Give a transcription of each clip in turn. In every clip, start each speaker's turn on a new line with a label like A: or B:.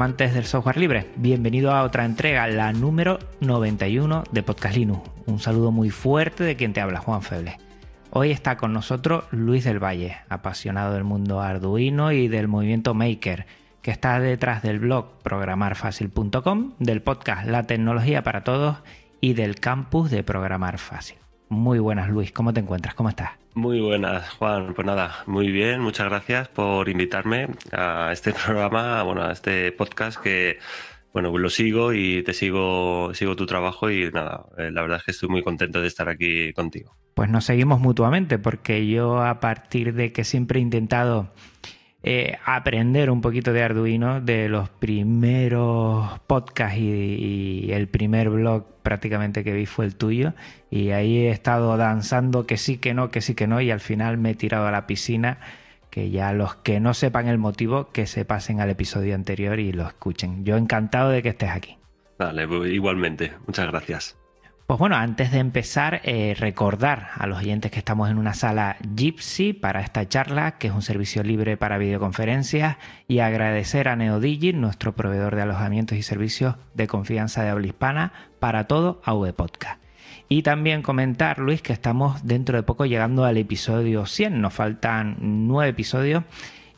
A: Amantes del software libre, bienvenido a otra entrega, la número 91 de Podcast Linux. Un saludo muy fuerte de quien te habla, Juan Feble. Hoy está con nosotros Luis del Valle, apasionado del mundo arduino y del movimiento Maker, que está detrás del blog programarfacil.com, del podcast La Tecnología para Todos y del campus de Programar Fácil. Muy buenas Luis, ¿cómo te encuentras? ¿Cómo estás?
B: Muy buenas, Juan. Pues nada, muy bien. Muchas gracias por invitarme a este programa, bueno, a este podcast que, bueno, lo sigo y te sigo, sigo tu trabajo y nada, eh, la verdad es que estoy muy contento de estar aquí contigo.
A: Pues nos seguimos mutuamente porque yo a partir de que siempre he intentado eh, aprender un poquito de Arduino de los primeros podcasts y, el primer blog prácticamente que vi fue el tuyo y ahí he estado danzando que sí, que no, que sí, que no y al final me he tirado a la piscina que ya los que no sepan el motivo que se pasen al episodio anterior y lo escuchen. Yo encantado de que estés aquí.
B: Vale, pues igualmente. Muchas gracias.
A: Pues bueno, antes de empezar, eh, recordar a los oyentes que estamos en una sala Gypsy para esta charla, que es un servicio libre para videoconferencias, y agradecer a NeoDigi, nuestro proveedor de alojamientos y servicios de confianza de habla hispana, para todo AV Podcast. Y también comentar, Luis, que estamos dentro de poco llegando al episodio 100, nos faltan nueve episodios.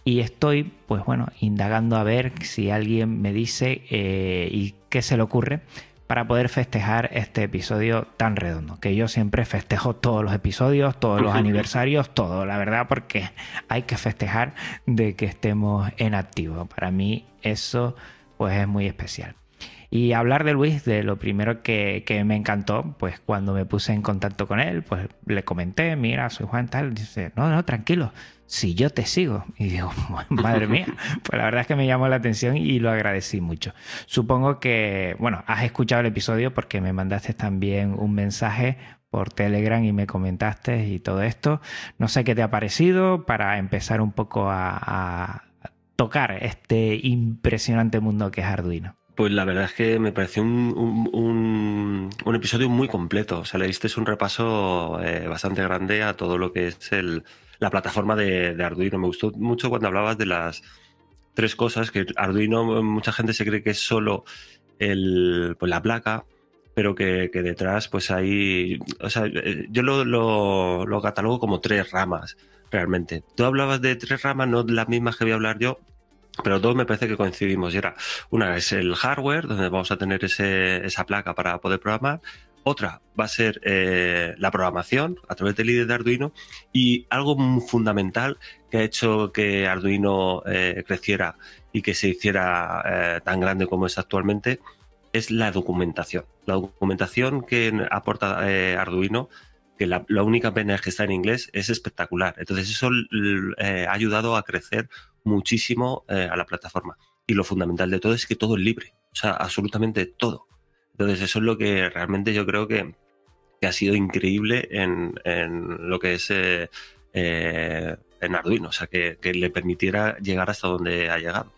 A: Y estoy, pues bueno, indagando a ver si alguien me dice eh, y qué se le ocurre para poder festejar este episodio tan redondo. Que yo siempre festejo todos los episodios, todos los aniversarios, todo, la verdad, porque hay que festejar de que estemos en activo. Para mí eso pues es muy especial. Y hablar de Luis, de lo primero que, que, me encantó, pues cuando me puse en contacto con él, pues le comenté, mira, soy Juan tal, dice, no, no, tranquilo, si yo te sigo. Y digo, madre mía, pues la verdad es que me llamó la atención y lo agradecí mucho. Supongo que, bueno, has escuchado el episodio porque me mandaste también un mensaje por Telegram y me comentaste y todo esto. No sé qué te ha parecido para empezar un poco a, a tocar este impresionante mundo que es Arduino.
B: Pues la verdad es que me pareció un, un, un, un episodio muy completo. O sea, le diste un repaso eh, bastante grande a todo lo que es el, la plataforma de, Arduino. Me gustó mucho cuando hablabas de las tres cosas, que Arduino mucha gente se cree que es solo el, pues la placa, pero que, detrás pues hay... O sea, yo lo, lo, lo catalogo como tres ramas, realmente. Tú hablabas de tres ramas, no las mismas que voy a hablar yo, pero dos me parece que coincidimos. Y era, una es el hardware, donde vamos a tener ese, esa placa para poder programar. Otra va a ser eh, la programación a través del IDE de Arduino. Y algo fundamental que ha hecho que Arduino eh, creciera y que se hiciera eh, tan grande como es actualmente es la documentación. La documentación que aporta Arduino que la, la, única pena es que está en inglés, es espectacular. Entonces eso ha ayudado a crecer muchísimo a la plataforma. Y lo fundamental de todo es que todo es libre, o sea, absolutamente todo. Entonces eso es lo que realmente yo creo que, que ha sido increíble en, en lo que es eh, en Arduino, o sea, que, que, le permitiera llegar hasta donde ha llegado.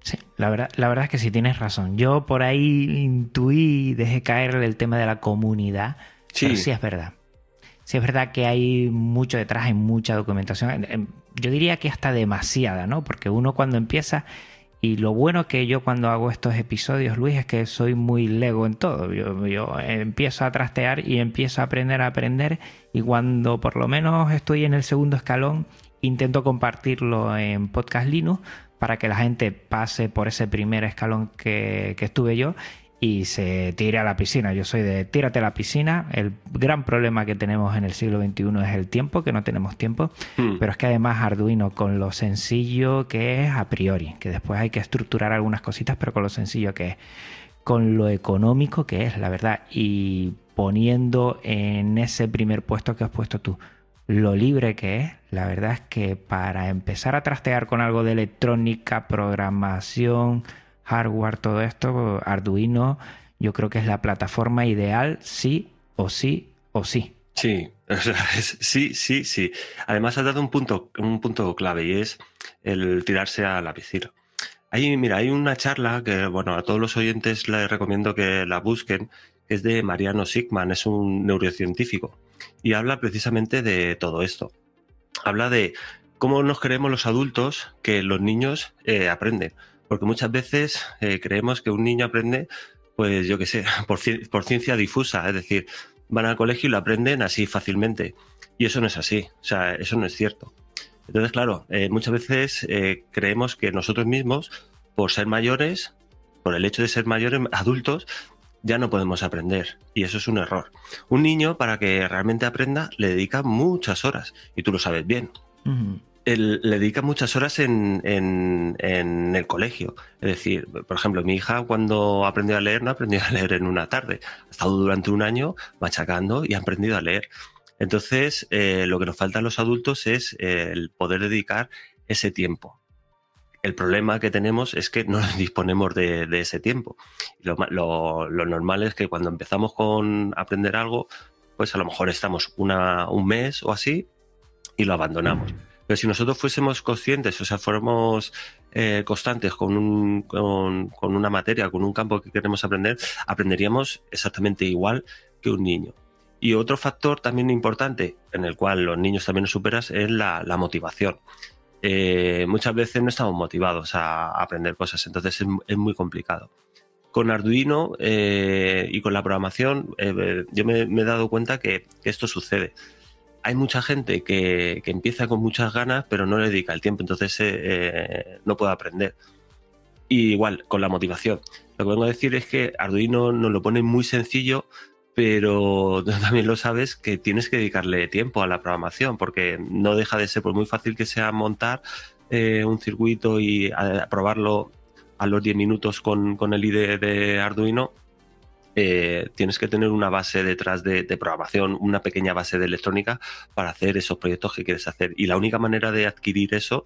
A: Sí, la verdad, la verdad es que sí tienes razón. Yo por ahí intuí, dejé caer el tema de la comunidad, sí, pero sí es verdad sí es verdad que hay mucho detrás, hay mucha documentación. Yo diría que hasta demasiada, ¿no? Porque uno cuando empieza, y lo bueno que yo cuando hago estos episodios, Luis, es que soy muy lego en todo. Yo, yo empiezo a trastear y empiezo a aprender a aprender, y cuando por lo menos estoy en el segundo escalón, intento compartirlo en Podcast Linux para que la gente pase por ese primer escalón que, que estuve yo y se tire a la piscina. Yo soy de tírate a la piscina. El gran problema que tenemos en el siglo XXI es el tiempo, que no tenemos tiempo,
B: Hmm.
A: pero es que además Arduino con lo sencillo que es a priori, que después hay que estructurar algunas cositas, pero con lo sencillo que es, con lo económico que es, la verdad, y poniendo en ese primer puesto que has puesto tú, lo libre que es, la verdad es que para empezar a trastear con algo de electrónica, programación, hardware, todo esto, Arduino, yo creo que es la plataforma ideal, sí o sí o sí.
B: Sí, sí, sí, sí. Además has dado un punto, un punto clave y es el tirarse a la piscina. Ahí, mira, hay una charla que, bueno, a todos los oyentes les recomiendo que la busquen, que es de Mariano Sigman, es un neurocientífico, y habla precisamente de todo esto. Habla de cómo nos creemos los adultos que los niños eh, aprenden, porque muchas veces eh, creemos que un niño aprende, pues yo qué sé, por, ci- por ciencia difusa, es decir, van al colegio y lo aprenden así fácilmente. Y eso no es así, o sea, eso no es cierto. Entonces, claro, eh, muchas veces eh, creemos que nosotros mismos, por ser mayores, por el hecho de ser mayores, adultos, ya no podemos aprender. Y eso es un error. Un niño, para que realmente aprenda, le dedica muchas horas. Y tú lo sabes bien. Él le dedica muchas horas en, en- en el colegio. Es decir, por ejemplo, mi hija cuando aprendió a leer no aprendió a leer en una tarde. Ha estado durante un año machacando y ha aprendido a leer. Entonces, eh, lo que nos falta a los adultos es eh, el poder dedicar ese tiempo. El problema que tenemos es que no disponemos de, ese tiempo. Lo normal es que cuando empezamos con aprender algo, pues a lo mejor estamos una, un mes o así y lo abandonamos. Pero si nosotros fuésemos conscientes, o sea, fuéramos eh, constantes con, un- una materia, con un campo que queremos aprender, aprenderíamos exactamente igual que un niño. Y otro factor también importante, en el cual los niños también nos superas, es la, motivación. Eh, muchas veces no estamos motivados a aprender cosas, entonces es, es muy complicado. Con Arduino eh, y con la programación, eh, yo me, me he dado cuenta que, que esto sucede hay mucha gente que, que empieza con muchas ganas, pero no le dedica el tiempo, entonces eh, eh, no puede aprender. Y igual, con la motivación. Lo que vengo a decir es que Arduino nos lo pone muy sencillo, pero también lo sabes que tienes que dedicarle tiempo a la programación, porque no deja de ser, por muy fácil que sea montar eh, un circuito y a- probarlo a los 10 minutos con, con el IDE de Arduino, eh, tienes que tener una base detrás de, programación, una pequeña base de electrónica para hacer esos proyectos que quieres hacer. Y la única manera de adquirir eso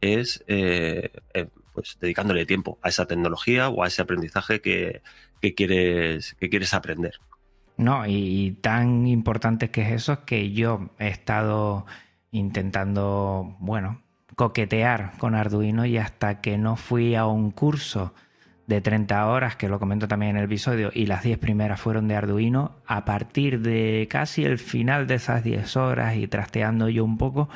B: es eh, eh, pues dedicándole tiempo a esa tecnología o a ese aprendizaje que, que quieres, que quieres aprender.
A: No, y, y tan importante que es eso que yo he estado intentando, bueno, coquetear con Arduino y hasta que no fui a un curso de 30 horas, que lo comento también en el episodio, y las 10 primeras fueron de Arduino, a partir de casi el final de esas 10 horas y trasteando yo un poco,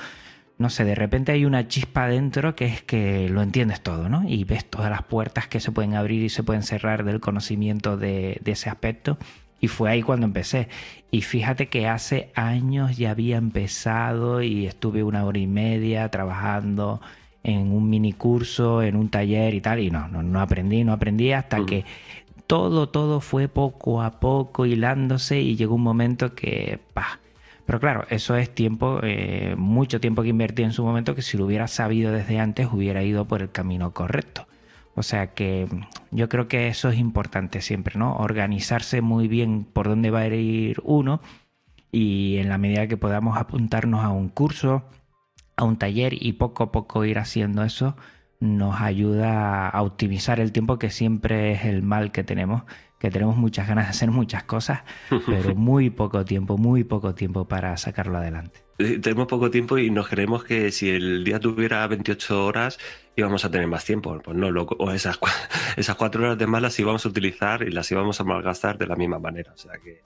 A: no sé, de repente hay una chispa dentro que es que lo entiendes todo, ¿no? Y ves todas las puertas que se pueden abrir y se pueden cerrar del conocimiento de, de ese aspecto. Y fue ahí cuando empecé. Y fíjate que hace años ya había empezado y estuve una hora y media trabajando en un mini curso, en un taller y tal. Y no, no, no aprendí, no aprendí hasta que todo, todo fue poco a poco hilándose y llegó un momento que, pa. Pero claro, eso es tiempo, eh, mucho tiempo que invertí en su momento que si lo hubiera sabido desde antes hubiera ido por el camino correcto. O sea que yo creo que eso es importante siempre, ¿no? Organizarse muy bien por dónde va a ir uno y en la medida que podamos apuntarnos a un curso, a un taller y poco a poco ir haciendo eso, nos ayuda a optimizar el tiempo que siempre es el mal que tenemos, que tenemos muchas ganas de hacer muchas cosas, pero muy poco tiempo, muy poco tiempo para sacarlo adelante.
B: Tenemos poco tiempo y nos creemos que si el día tuviera 28 horas íbamos a tener más tiempo. Pues no, loco. O esas, esas cuatro horas de más las íbamos a utilizar y las íbamos a malgastar de la misma manera. O sea que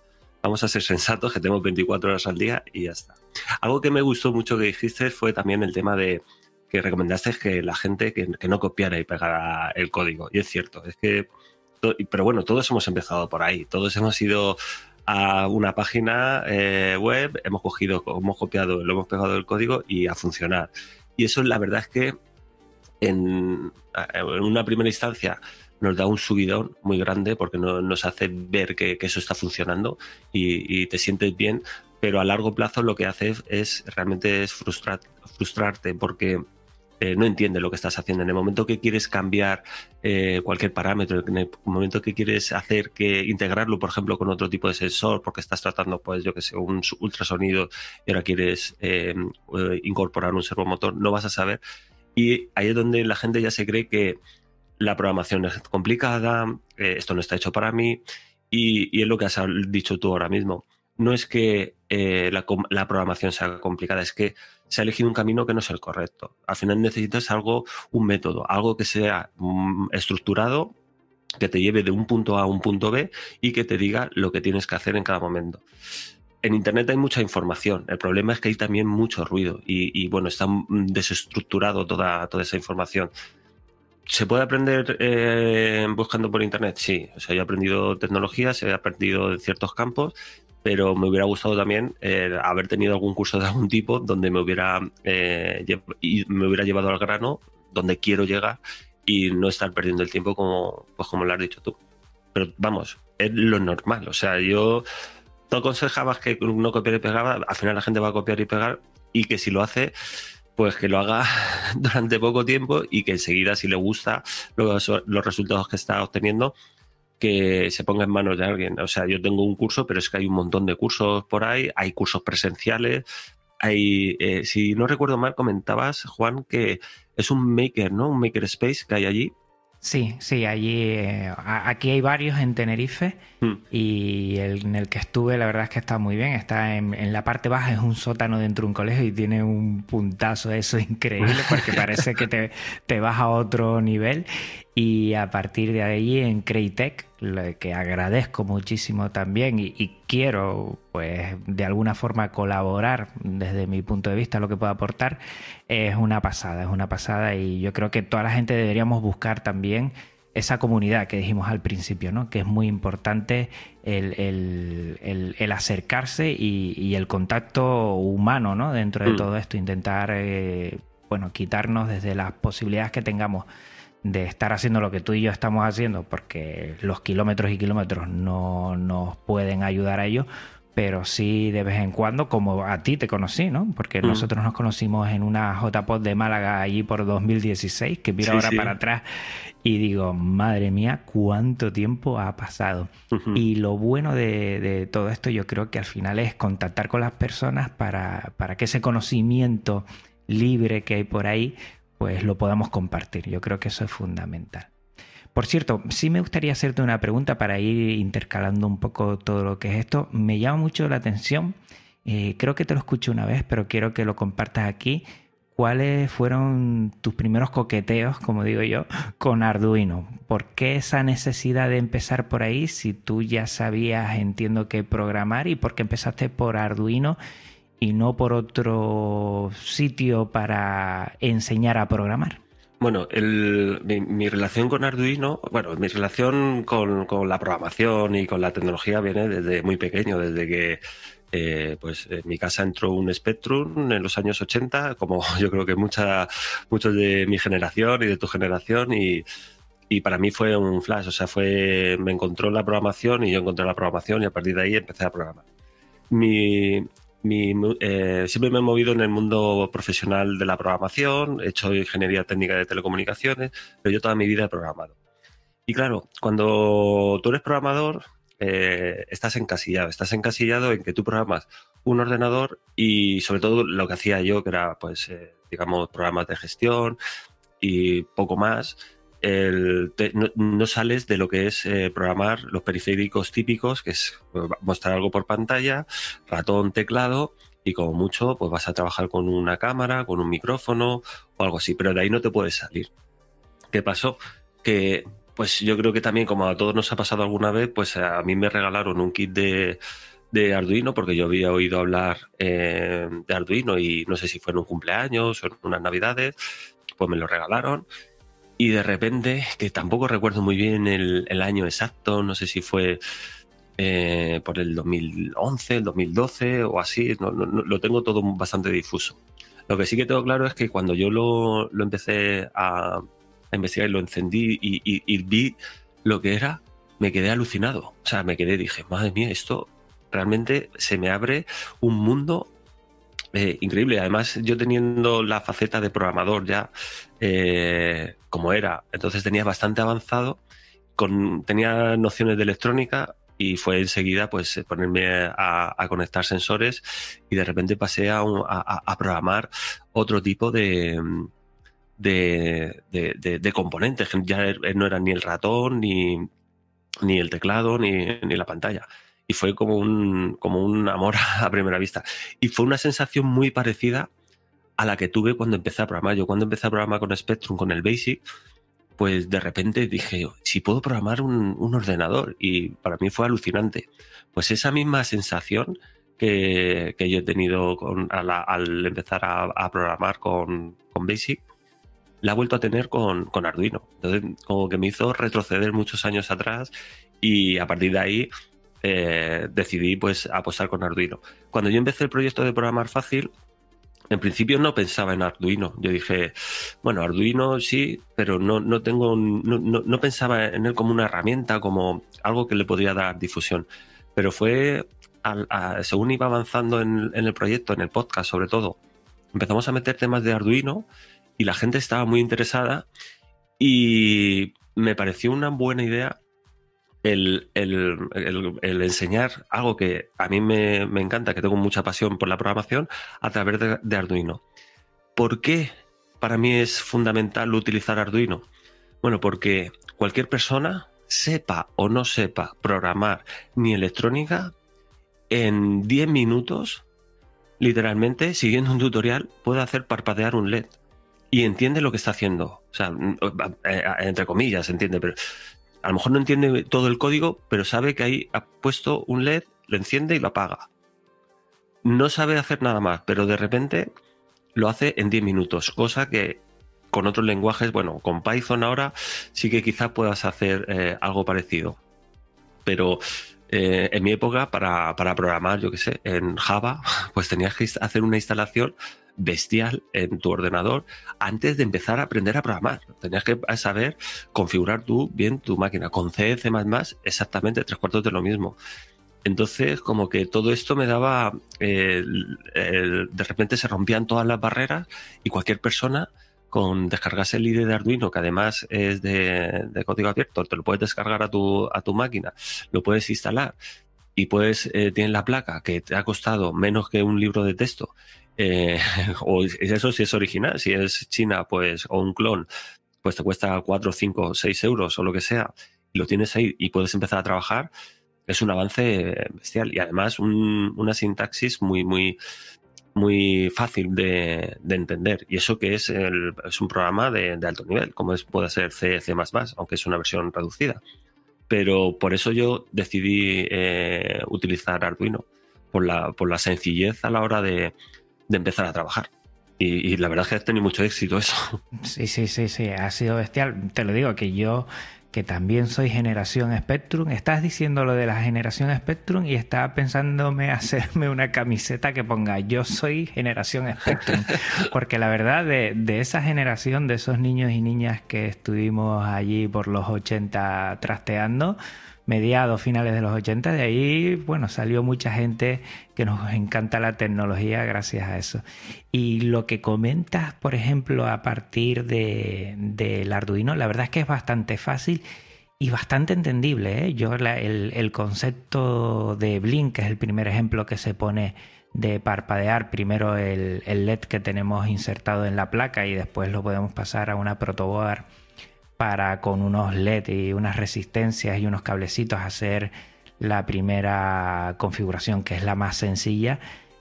B: vamos a ser sensatos, que tenemos 24 horas al día y ya está. Algo que me gustó mucho que dijiste fue también el tema de que recomendaste que la gente que, que no copiara y pegara el código. Y es cierto, es que... Pero bueno, todos hemos empezado por ahí. Todos hemos ido a una página eh, web, hemos cogido, hemos copiado, lo hemos pegado el código y a funcionar. Y eso la verdad es que en, en una primera instancia nos da un subidón muy grande porque nos hace ver que, eso está funcionando y, te sientes bien, pero a largo plazo lo que hace es, realmente es frustrarte porque eh, no entiende lo que estás haciendo. En el momento que quieres cambiar eh, cualquier parámetro, en el momento que quieres hacer que integrarlo, por ejemplo, con otro tipo de sensor, porque estás tratando, pues yo que sé, un ultrasonido y ahora quieres eh, incorporar un servomotor, no vas a saber. Y ahí es donde la gente ya se cree que la programación es complicada, esto no está hecho para mí, y, es lo que has dicho tú ahora mismo. No es que la, la programación sea complicada, es que se ha elegido un camino que no es el correcto. Al final necesitas algo, un método, algo que sea mm, estructurado, que te lleve de un punto A a un punto B y que te diga lo que tienes que hacer en cada momento. En Internet hay mucha información. El problema es que hay también mucho ruido y, bueno, está desestructurado toda, toda esa información. ¿Se puede aprender eh, buscando por Internet? Sí. O sea, yo he aprendido tecnologías, he aprendido en ciertos campos, pero me hubiera gustado también eh, haber tenido algún curso de algún tipo donde me hubiera, eh, me hubiera llevado al grano, donde quiero llegar y no estar perdiendo el tiempo como, pues como lo has dicho tú. Pero vamos, es lo normal. O sea, yo tú aconsejabas que no copiar y pegar, al final la gente va a copiar y pegar y que si lo hace, pues que lo haga durante poco tiempo y que enseguida si le gusta los, los resultados que está obteniendo, que se ponga en manos de alguien. O sea, yo tengo un curso, pero es que hay un montón de cursos por ahí, hay cursos presenciales, hay, eh, si no recuerdo mal, comentabas, Juan, que es un maker, ¿no? Un maker space que hay allí.
A: Sí, sí, allí, eh, aquí hay varios en Tenerife hmm. y el, en el que estuve la verdad es que está muy bien, está en, la parte baja, es un sótano dentro de un colegio y tiene un puntazo eso increíble porque parece que te, te vas a otro nivel y a partir de ahí en Craytech, que agradezco muchísimo también y, quiero pues de alguna forma colaborar desde mi punto de vista lo que puedo aportar, es una pasada, es una pasada y yo creo que toda la gente deberíamos buscar también esa comunidad que dijimos al principio, ¿no? que es muy importante el, acercarse y, el contacto humano ¿no? dentro de mm. todo esto, intentar eh, bueno, quitarnos desde las posibilidades que tengamos de estar haciendo lo que tú y yo estamos haciendo, porque los kilómetros y kilómetros no nos pueden ayudar a ello, pero sí de vez en cuando, como a ti te conocí, ¿no? Porque mm. nosotros nos conocimos en una JPod de Málaga allí por 2016, que miro ahora para atrás y digo, madre mía, cuánto tiempo ha pasado. Y lo bueno de, de, todo esto yo creo que al final es contactar con las personas para, para que ese conocimiento libre que hay por ahí pues lo podamos compartir. Yo creo que eso es fundamental. Por cierto, sí me gustaría hacerte una pregunta para ir intercalando un poco todo lo que es esto. Me llama mucho la atención, eh, creo que te lo escuché una vez, pero quiero que lo compartas aquí. ¿Cuáles fueron tus primeros coqueteos, como digo yo, con Arduino? ¿Por qué esa necesidad de empezar por ahí si tú ya sabías, entiendo que programar y por qué empezaste por Arduino? y no por otro sitio para enseñar a programar?
B: Bueno, mi, relación con Arduino, bueno, mi relación con, la programación y con la tecnología viene desde muy pequeño, desde que eh, pues en mi casa entró un Spectrum en los años 80, como yo creo que mucha, muchos de mi generación y de tu generación, y, y para mí fue un flash, o sea, fue, me encontró la programación y yo encontré la programación y a partir de ahí empecé a programar. Mi, eh, siempre me he movido en el mundo profesional de la programación, he hecho ingeniería técnica de telecomunicaciones, pero yo toda mi vida he programado. Y claro, cuando tú eres programador, eh, estás encasillado, estás encasillado en que tú programas un ordenador y sobre todo lo que hacía yo, que era, pues, eh, digamos, programas de gestión y poco más, no, sales de lo que es eh, programar los periféricos típicos, que es pues, mostrar algo por pantalla, ratón, teclado, y como mucho, pues vas a trabajar con una cámara, con un micrófono o algo así, pero de ahí no te puedes salir. ¿Qué pasó? Que pues yo creo que también, como a todos nos ha pasado alguna vez, pues a mí me regalaron un kit de, Arduino, porque yo había oído hablar eh, de Arduino y no sé si fue en un cumpleaños o en unas navidades, pues me lo regalaron y de repente, que tampoco recuerdo muy bien el, año exacto, no sé si fue eh, por el 2011, el 2012 o así, no, lo tengo todo bastante difuso. Lo que sí que tengo claro es que cuando yo lo, empecé a, a investigar y lo encendí y, vi lo que era, me quedé alucinado. O sea, me quedé, dije, madre mía, esto realmente se me abre un mundo eh, increíble. Además, yo teniendo la faceta de programador ya eh, como era, entonces tenía bastante avanzado, tenía nociones de electrónica y fue enseguida pues ponerme a, conectar sensores y de repente pasé a, programar otro tipo de, componentes, ya no era ni el ratón, ni, ni el teclado, ni, ni, la pantalla. Y fue como un, como un amor a primera vista. Y fue una sensación muy parecida a la que tuve cuando empecé a programar. Yo cuando empecé a programar con Spectrum, con el Basic, pues de repente dije, si puedo programar un, ordenador, y para mí fue alucinante. Pues esa misma sensación que, que yo he tenido al, empezar a, programar con, con, Basic, la he vuelto a tener con, con, Arduino. Entonces, como que me hizo retroceder muchos años atrás y a partir de ahí eh, decidí pues apostar con Arduino. Cuando yo empecé el proyecto de programar fácil, en principio no pensaba en Arduino. Yo dije, bueno, Arduino sí, pero no, no tengo, no, pensaba en él como una herramienta, como algo que le podría dar difusión. Pero fue, según iba avanzando en, el proyecto, en el podcast sobre todo, empezamos a meter temas de Arduino y la gente estaba muy interesada y me pareció una buena idea el, enseñar algo que a mí me, encanta, que tengo mucha pasión por la programación, a través de, Arduino. ¿Por qué para mí es fundamental utilizar Arduino? Bueno, porque cualquier persona, sepa o no sepa programar ni electrónica, en 10 minutos, literalmente, siguiendo un tutorial, puede hacer parpadear un LED y entiende lo que está haciendo. O sea, eh, entre comillas, entiende, pero a lo mejor no entiende todo el código, pero sabe que ahí ha puesto un LED, lo enciende y lo apaga. No sabe hacer nada más, pero de repente lo hace en 10 minutos, cosa que con otros lenguajes, bueno, con Python ahora sí que quizás puedas hacer eh, algo parecido. Pero eh, en mi época, para, para programar, yo qué sé, en Java, pues tenías que hacer una instalación bestial en tu ordenador antes de empezar a aprender a programar. Tenías que saber configurar tú bien tu máquina. Con C, C++, exactamente tres cuartos de lo mismo. Entonces, como que todo esto me daba, de repente se rompían todas las barreras y cualquier persona con descargarse el IDE de Arduino, que además es de, código abierto, te lo puedes descargar a tu, a tu máquina, lo puedes instalar y puedes, eh, tienes la placa que te ha costado menos que un libro de texto eh, o eso si es original, si es China, pues, o un clon, pues te cuesta 4, 5, 6 euros o lo que sea, y lo tienes ahí y puedes empezar a trabajar, es un avance bestial. Y además una sintaxis muy, muy, muy fácil de, entender. Y eso que es, es un programa de, alto nivel, como es, puede ser C, C, aunque es una versión reducida. Pero por eso yo decidí eh, utilizar Arduino, por la, por la sencillez a la hora de, de empezar a trabajar. Y, la verdad es que ha tenido mucho éxito eso.
A: Sí, sí, sí, sí, ha sido bestial. Te lo digo, que yo, que también soy generación Spectrum, estás diciendo lo de la generación Spectrum y estaba pensándome hacerme una camiseta que ponga yo soy generación Spectrum. Porque la verdad, de, de esa generación, de esos niños y niñas que estuvimos allí por los 80 trasteando, mediados, finales de los 80, de ahí, bueno, salió mucha gente que nos encanta la tecnología gracias a eso. Y lo que comentas, por ejemplo, a partir del de, Arduino, la verdad es que es bastante fácil y bastante entendible. ¿eh? Yo el, concepto de Blink, que es el primer ejemplo que se pone de parpadear primero el LED que tenemos insertado en la placa y después lo podemos pasar a una protoboard para con unos LED y unas resistencias y unos cablecitos hacer la primera configuración que es la más sencilla.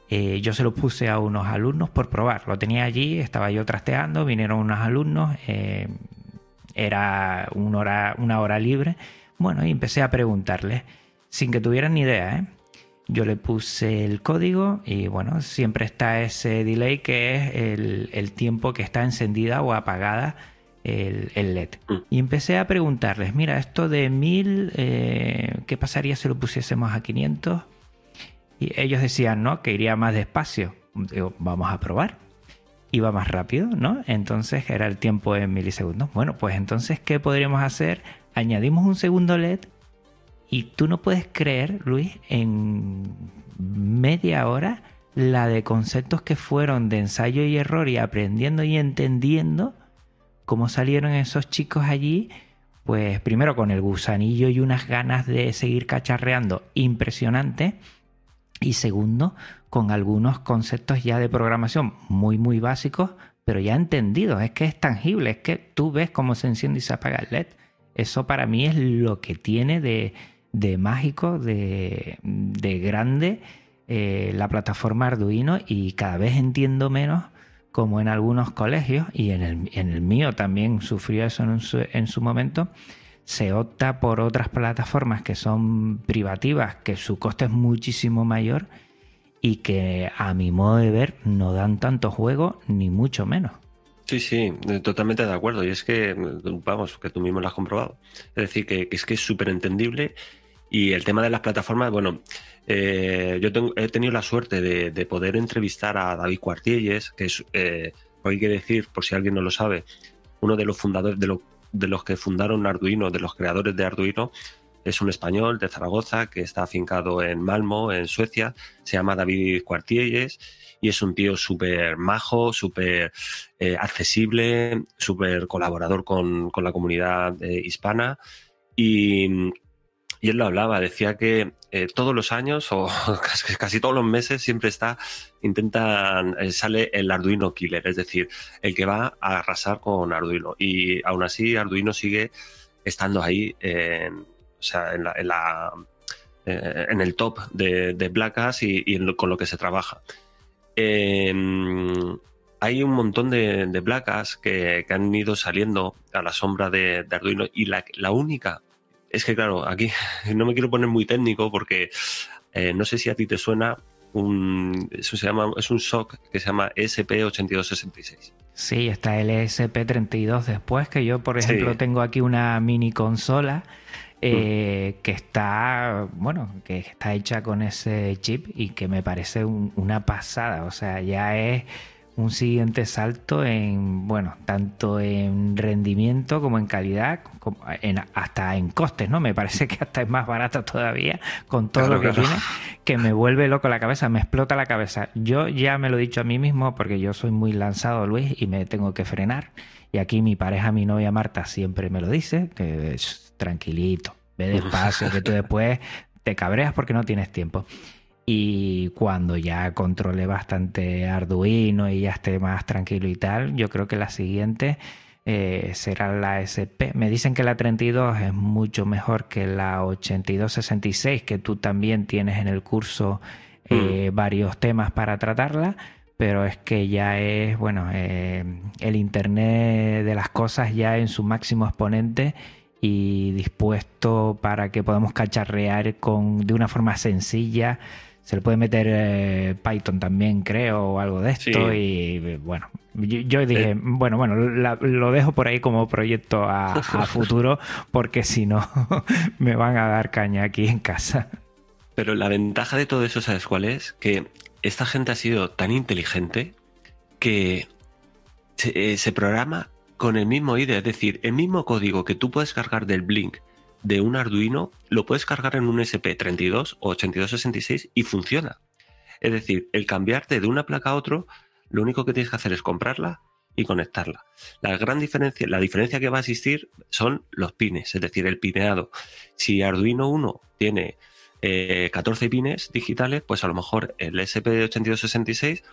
A: Eh, yo se lo puse a unos alumnos por probar. Lo tenía allí, estaba yo trasteando, vinieron unos alumnos, eh, era una hora, libre. Bueno, y empecé a preguntarles sin que tuvieran ni idea. ¿eh? Yo le puse el código y bueno, siempre está ese delay que es el tiempo que está encendida o apagada el, LED. Mm. Y empecé a preguntarles, mira, esto de 1000, eh, ¿qué pasaría si lo pusiésemos a 500? Y ellos decían, no, que iría más despacio. Digo, vamos a probar. iba más rápido, ¿no? Entonces era el tiempo en milisegundos. Bueno, pues entonces, ¿qué podríamos hacer? Añadimos un segundo LED y tú no puedes creer, Luis, en media hora la de conceptos que fueron de ensayo y error y aprendiendo y entendiendo cómo salieron esos chicos allí, pues primero con el gusanillo y unas ganas de seguir cacharreando impresionante y segundo con algunos conceptos ya de programación muy muy básicos pero ya entendidos, es que es tangible, es que tú ves cómo se enciende y se apaga el LED. Eso para mí es lo que tiene de, de mágico, de, de grande eh, la plataforma Arduino y cada vez entiendo menos como en algunos colegios, y en el, mío también sufrió eso en su, en su momento, se opta por otras plataformas que son privativas, que su coste es muchísimo mayor y que a mi modo de ver no dan tanto juego ni mucho menos.
B: Sí, sí, totalmente de acuerdo. Y es que, vamos, que tú mismo lo has comprobado. Es decir, que, que es que es súper entendible y el tema de las plataformas, bueno, eh, yo he tenido la suerte de, poder entrevistar a David Cuartielles, que es, eh, hay que decir, por si alguien no lo sabe, uno de los fundadores, de, los que fundaron Arduino, de los creadores de Arduino, es un español de Zaragoza que está afincado en Malmo, en Suecia. Se llama David Cuartielles y es un tío súper majo, súper eh, accesible, súper colaborador con, la comunidad hispana. Y, y él lo hablaba, decía que eh, todos los años o casi, todos los meses siempre está, intentan, eh, sale el Arduino Killer, es decir, el que va a arrasar con Arduino. Y aún así Arduino sigue estando ahí en, o sea, en, la, eh, en, el top de, placas y, con lo que se trabaja. Em, hay un montón de, placas que, han ido saliendo a la sombra de, Arduino y la, la única es que claro, aquí no me quiero poner muy técnico porque eh, no sé si a ti te suena un, eso se llama, es un SOC que se llama ESP8266.
A: Sí, está el ESP32 después, que yo, por ejemplo, tengo aquí una mini consola eh, mm. que está, bueno, que está hecha con ese chip y que me parece una pasada. O sea, ya es un siguiente salto en, bueno, tanto en rendimiento como en calidad, como en, hasta en costes, ¿no? Me parece que hasta es más barata todavía con todo lo que tiene, que me vuelve loco la cabeza, me explota la cabeza. Yo ya me lo he dicho a mí mismo porque yo soy muy lanzado, Luis, y me tengo que frenar. Y aquí mi pareja, mi novia Marta, siempre me lo dice, tranquilito, ve despacio, que tú después te cabreas porque no tienes tiempo. Y cuando ya controle bastante Arduino y ya esté más tranquilo y tal, yo creo que la siguiente eh, será la SP. Me dicen que la 32 es mucho mejor que la 8266, que tú también tienes en el curso eh, mm. varios temas para tratarla, pero es que ya es, bueno, eh, el Internet de las cosas ya en su máximo exponente y dispuesto para que podamos cacharrear con, de una forma sencilla se le puede meter eh, Python también, creo, o algo de esto. Y bueno, yo, dije, eh. bueno, bueno, lo dejo por ahí como proyecto a, futuro, porque si no, me van a dar caña aquí en casa.
B: Pero la ventaja de todo eso, ¿sabes cuál es? Que esta gente ha sido tan inteligente que se, eh, se programa con el mismo IDE, es decir, el mismo código que tú puedes cargar del Blink de un Arduino lo puedes cargar en un SP32 o 8266 y funciona. Es decir, el cambiarte de una placa a otro, lo único que tienes que hacer es comprarla y conectarla. La gran diferencia, la diferencia que va a existir son los pines, es decir, el pineado. Si Arduino 1 tiene 14 eh, pines digitales, pues a lo mejor el SP8266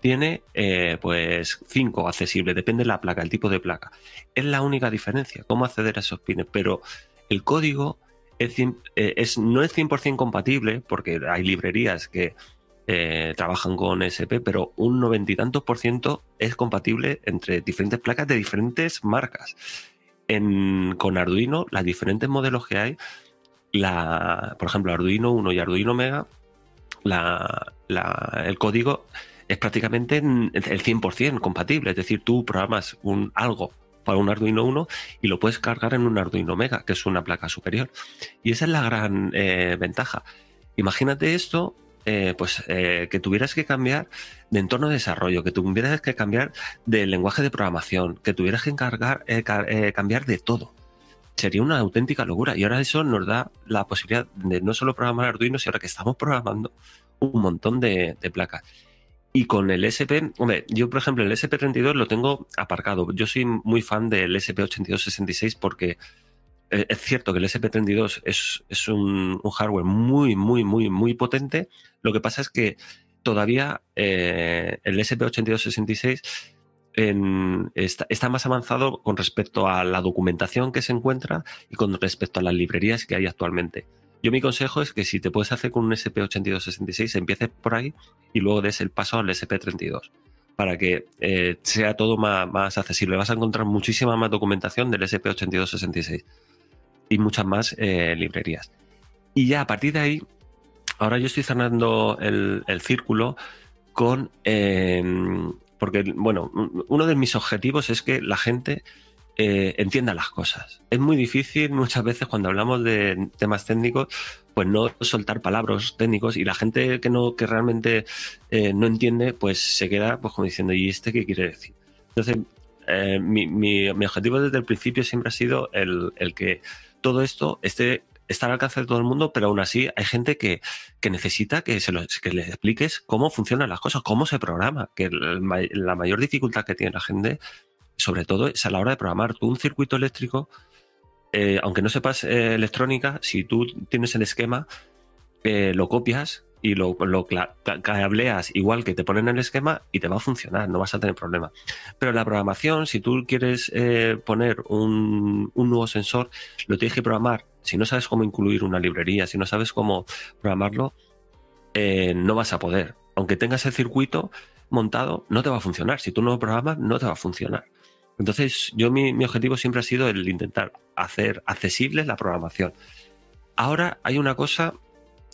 B: tiene eh, pues 5 accesibles, depende de la placa, el tipo de placa. Es la única diferencia, cómo acceder a esos pines, pero el código es, eh, no es 100% compatible, porque hay librerías que eh, trabajan con SP, pero un noventa y tantos por ciento es compatible entre diferentes placas de diferentes marcas. con Arduino, las diferentes modelos que hay, por ejemplo, Arduino 1 y Arduino Mega, el código es prácticamente el 100% compatible. Es decir, tú programas un, algo para un Arduino 1 y lo puedes cargar en un Arduino Mega, que es una placa superior. Y esa es la gran eh, ventaja. Imagínate esto eh, pues eh, que tuvieras que cambiar de entorno de desarrollo, que tuvieras que cambiar de lenguaje de programación, que tuvieras que encargar, eh, cambiar de todo. Sería una auténtica locura. Y ahora eso nos da la posibilidad de no solo programar Arduino, sino que estamos programando un montón de placas. Y con el SP, hombre, yo por ejemplo el SP32 lo tengo aparcado. Yo soy muy fan del SP8266 porque eh, es cierto que el SP32 es, un, hardware muy, muy, muy, muy potente. Lo que pasa es que todavía eh, el SP8266 está, más avanzado con respecto a la documentación que se encuentra y con respecto a las librerías que hay actualmente. Yo mi consejo es que si te puedes hacer con un SP8266, empieces por ahí y luego des el paso al SP32 para que eh, sea todo más, más, accesible. Vas a encontrar muchísima más documentación del SP8266 y muchas más eh, librerías. Y ya a partir de ahí, ahora yo estoy cerrando el, círculo con... Em, porque, bueno, uno de mis objetivos es que la gente eh, entienda las cosas. Es muy difícil muchas veces cuando hablamos de temas técnicos, pues no soltar palabras técnicos y la gente que no que realmente eh, no entiende, pues se queda pues como diciendo ¿y este qué quiere decir? Entonces mi, mi, objetivo desde el principio siempre ha sido el, el que todo esto esté, al alcance de todo el mundo, pero aún así hay gente que, necesita que, se lo, que les expliques cómo funcionan las cosas, cómo se programa, que la mayor dificultad que tiene la gente, sobre todo, es a la hora de programar. Tú un circuito eléctrico, eh, aunque no sepas eh, electrónica, si tú tienes el esquema, eh, lo copias y lo, cableas igual que te ponen en el esquema y te va a funcionar, no vas a tener problema. Pero la programación, si tú quieres poner un, nuevo sensor, lo tienes que programar. Si no sabes cómo incluir una librería, si no sabes cómo programarlo, no vas a poder. Aunque tengas el circuito montado, no te va a funcionar. Si tú no lo programas, no te va a funcionar. Entonces, yo mi, objetivo siempre ha sido el intentar hacer accesible la programación. Ahora hay una cosa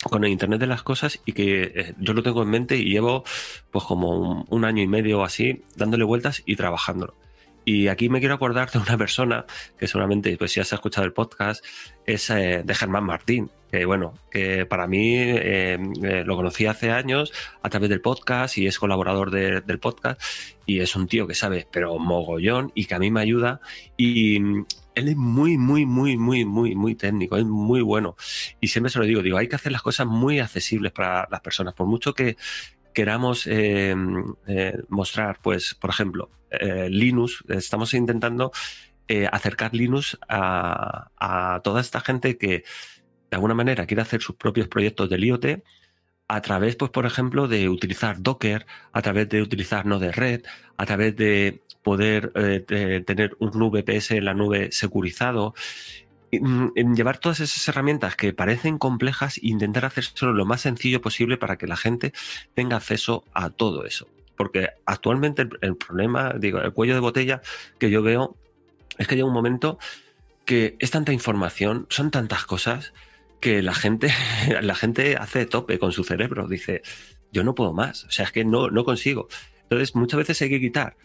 B: con el Internet de las Cosas y que eh, yo lo tengo en mente y llevo pues como un, año y medio o así dándole vueltas y trabajándolo. Y aquí me quiero acordar de una persona que seguramente, pues si has escuchado el podcast, es eh, de Germán Martín, que bueno, que para mí eh, lo conocí hace años a través del podcast y es colaborador del podcast y es un tío que sabe, pero mogollón y que a mí me ayuda y, él es muy, muy, muy, muy, muy, muy técnico, es muy bueno. Y siempre se lo digo, digo, hay que hacer las cosas muy accesibles para las personas, por mucho que queramos eh, eh, mostrar, pues, por ejemplo, eh, Linux, estamos intentando acercar Linux a, toda esta gente que de alguna manera quiere hacer sus propios proyectos del IoT a través, pues, por ejemplo, de utilizar Docker, a través de utilizar Node-RED, a través de poder eh, tener un VPS en la nube securizado, mm, llevar todas esas herramientas que parecen complejas e intentar hacerlo lo más sencillo posible para que la gente tenga acceso a todo eso. Porque actualmente el, problema, digo, el cuello de botella que yo veo es que llega un momento que es tanta información, son tantas cosas que la gente, la gente hace tope con su cerebro. Dice, yo no puedo más. O sea, es que no, no consigo. Entonces, muchas veces hay que quitar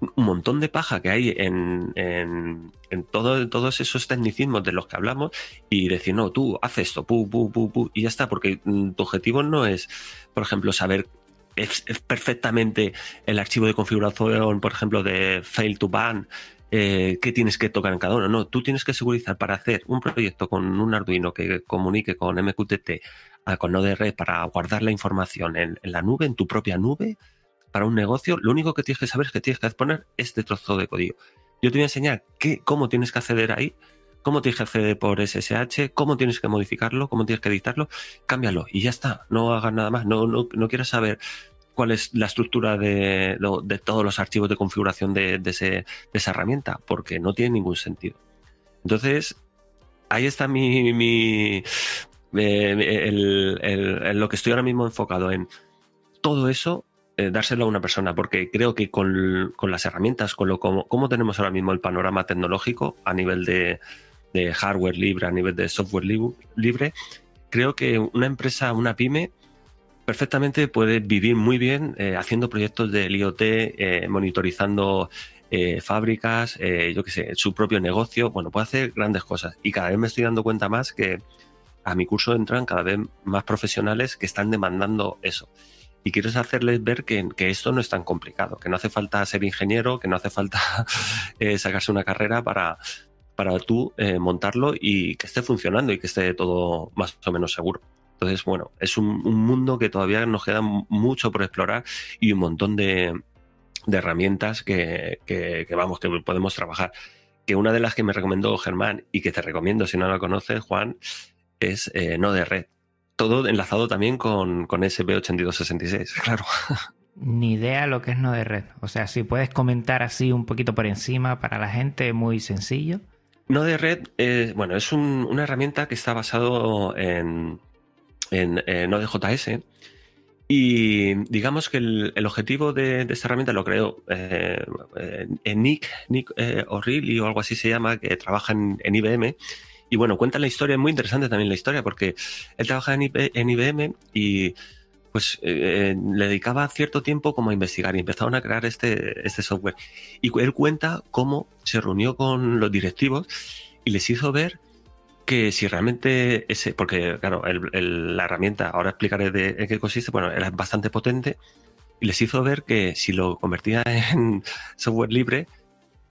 B: un montón de paja que hay en, en, todo, todos esos tecnicismos de los que hablamos y decir, no, tú haz esto, pu, pu, pu, pu, y ya está, porque mm, tu objetivo no es, por ejemplo, saber es, perfectamente el archivo de configuración, por ejemplo, de fail to ban, eh, qué tienes que tocar en cada uno. No, tú tienes que segurizar para hacer un proyecto con un Arduino que comunique con MQTT, ah, con Node-RED, para guardar la información en, en la nube, en tu propia nube, para un negocio, lo único que tienes que saber es que tienes que poner este trozo de código. Yo te voy a enseñar qué, cómo tienes que acceder ahí, cómo tienes que acceder por SSH, cómo tienes que modificarlo, cómo tienes que editarlo, cámbialo y ya está, no hagas nada más, no, no, no quieras saber cuál es la estructura de, de todos los archivos de configuración de, ese, esa herramienta, porque no tiene ningún sentido. Entonces, ahí está mi, mi eh, lo que estoy ahora mismo enfocado en todo eso eh, dárselo a una persona, porque creo que con, las herramientas, con lo como, tenemos ahora mismo el panorama tecnológico a nivel de, hardware libre, a nivel de software libre, creo que una empresa, una pyme, perfectamente puede vivir muy bien eh, haciendo proyectos de IoT, eh, monitorizando fábricas, yo qué sé, su propio negocio, bueno, puede hacer grandes cosas. Y cada vez me estoy dando cuenta más que a mi curso entran cada vez más profesionales que están demandando eso. Y quiero hacerles ver que, esto no es tan complicado, que no hace falta ser ingeniero, que no hace falta eh, sacarse una carrera para, para tú eh, montarlo y que esté funcionando y que esté todo más o menos seguro. Entonces, bueno, es un, mundo que todavía nos queda mucho por explorar y un montón de, herramientas que, vamos, que podemos trabajar. Que una de las que me recomendó Germán y que te recomiendo si no la conoces, Juan, es eh, No de Red. Todo enlazado también con, con SB8266, claro.
A: Ni idea lo que es No de Red. O sea, si puedes comentar así un poquito por encima para la gente, muy sencillo.
B: No de Red, bueno, es una herramienta que está basado en, en eh, Node.js. Y digamos que el, objetivo de, esta herramienta lo creo eh, en Nick, Nick eh, O'Reilly o algo así se llama, que trabaja en, IBM. Y bueno, cuenta la historia, es muy interesante también la historia, porque él trabaja en, IBM y pues le dedicaba cierto tiempo como a investigar y empezaron a crear este, este software. Y él cuenta cómo se reunió con los directivos y les hizo ver que si realmente ese, porque claro, la herramienta, ahora explicaré de en qué consiste, bueno, era bastante potente y les hizo ver que si lo convertía en software libre,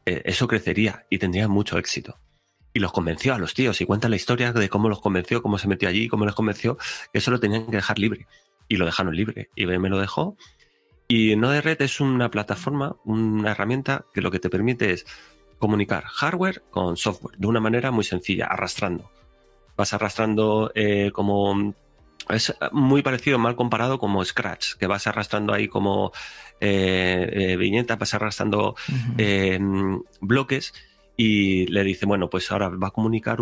B: eh, eso crecería y tendría mucho éxito. Y los convenció a los tíos y cuenta la historia de cómo los convenció, cómo se metió allí, cómo les convenció que eso lo tenían que dejar libre. Y lo dejaron libre. Y me lo dejó. Y Node-RED es una plataforma, una herramienta que lo que te permite es comunicar hardware con software de una manera muy sencilla, arrastrando. Vas arrastrando eh, como... Es muy parecido, mal comparado como Scratch, que vas arrastrando ahí como eh, eh viñetas, vas arrastrando em, bloques y le dice, bueno, pues ahora va a comunicar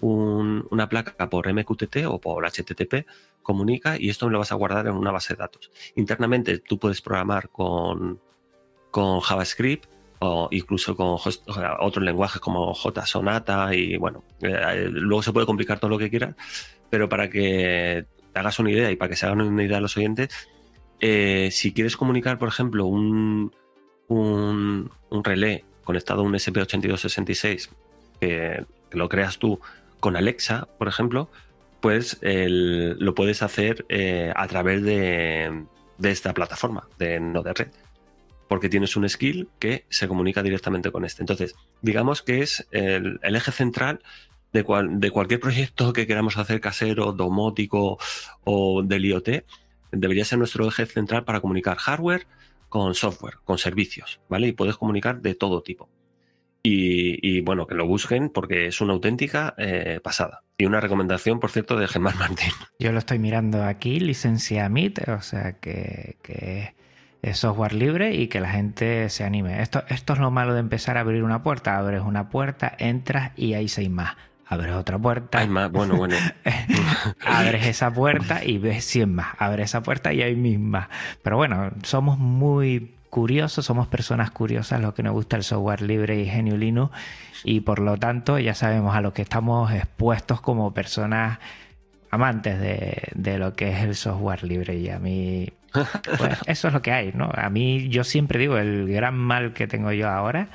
B: un, una placa por MQTT o por HTTP, comunica y esto lo vas a guardar en una base de datos. Internamente tú puedes programar con, con JavaScript o incluso con otros lenguajes como JSonata y bueno, eh, luego se puede complicar todo lo que quieras, pero para que te hagas una idea y para que se hagan una idea los oyentes, eh, si quieres comunicar, por ejemplo, un, un, relé conectado a un SP8266 que, lo creas tú con Alexa, por ejemplo, pues lo puedes hacer eh, a través de, de, esta plataforma de Node-RED porque tienes un skill que se comunica directamente con este. Entonces, digamos que es el, eje central de, de, cualquier proyecto que queramos hacer casero, domótico o del IoT, debería ser nuestro eje central para comunicar hardware con software, con servicios, ¿vale? Y puedes comunicar de todo tipo. Y, bueno, que lo busquen porque es una auténtica eh, pasada. Y una recomendación, por cierto, de Germán Martín.
A: Yo lo estoy mirando aquí, licencia MIT, o sea que, que es software libre y que la gente se anime. Esto, esto es lo malo de empezar a abrir una puerta. Abres una puerta, entras y hay seis más. Abres otra puerta.
B: Hay más, bueno, bueno.
A: abres esa puerta y ves 100 más. Abres esa puerta y hay mil más. Pero bueno, somos muy curiosos, somos personas curiosas, lo que nos gusta el software libre y genio Linux. Y por lo tanto, ya sabemos a lo que estamos expuestos como personas amantes de, de lo que es el software libre. Y a mí pues eso es lo que hay, ¿no? A mí yo siempre digo, el gran mal que tengo yo ahora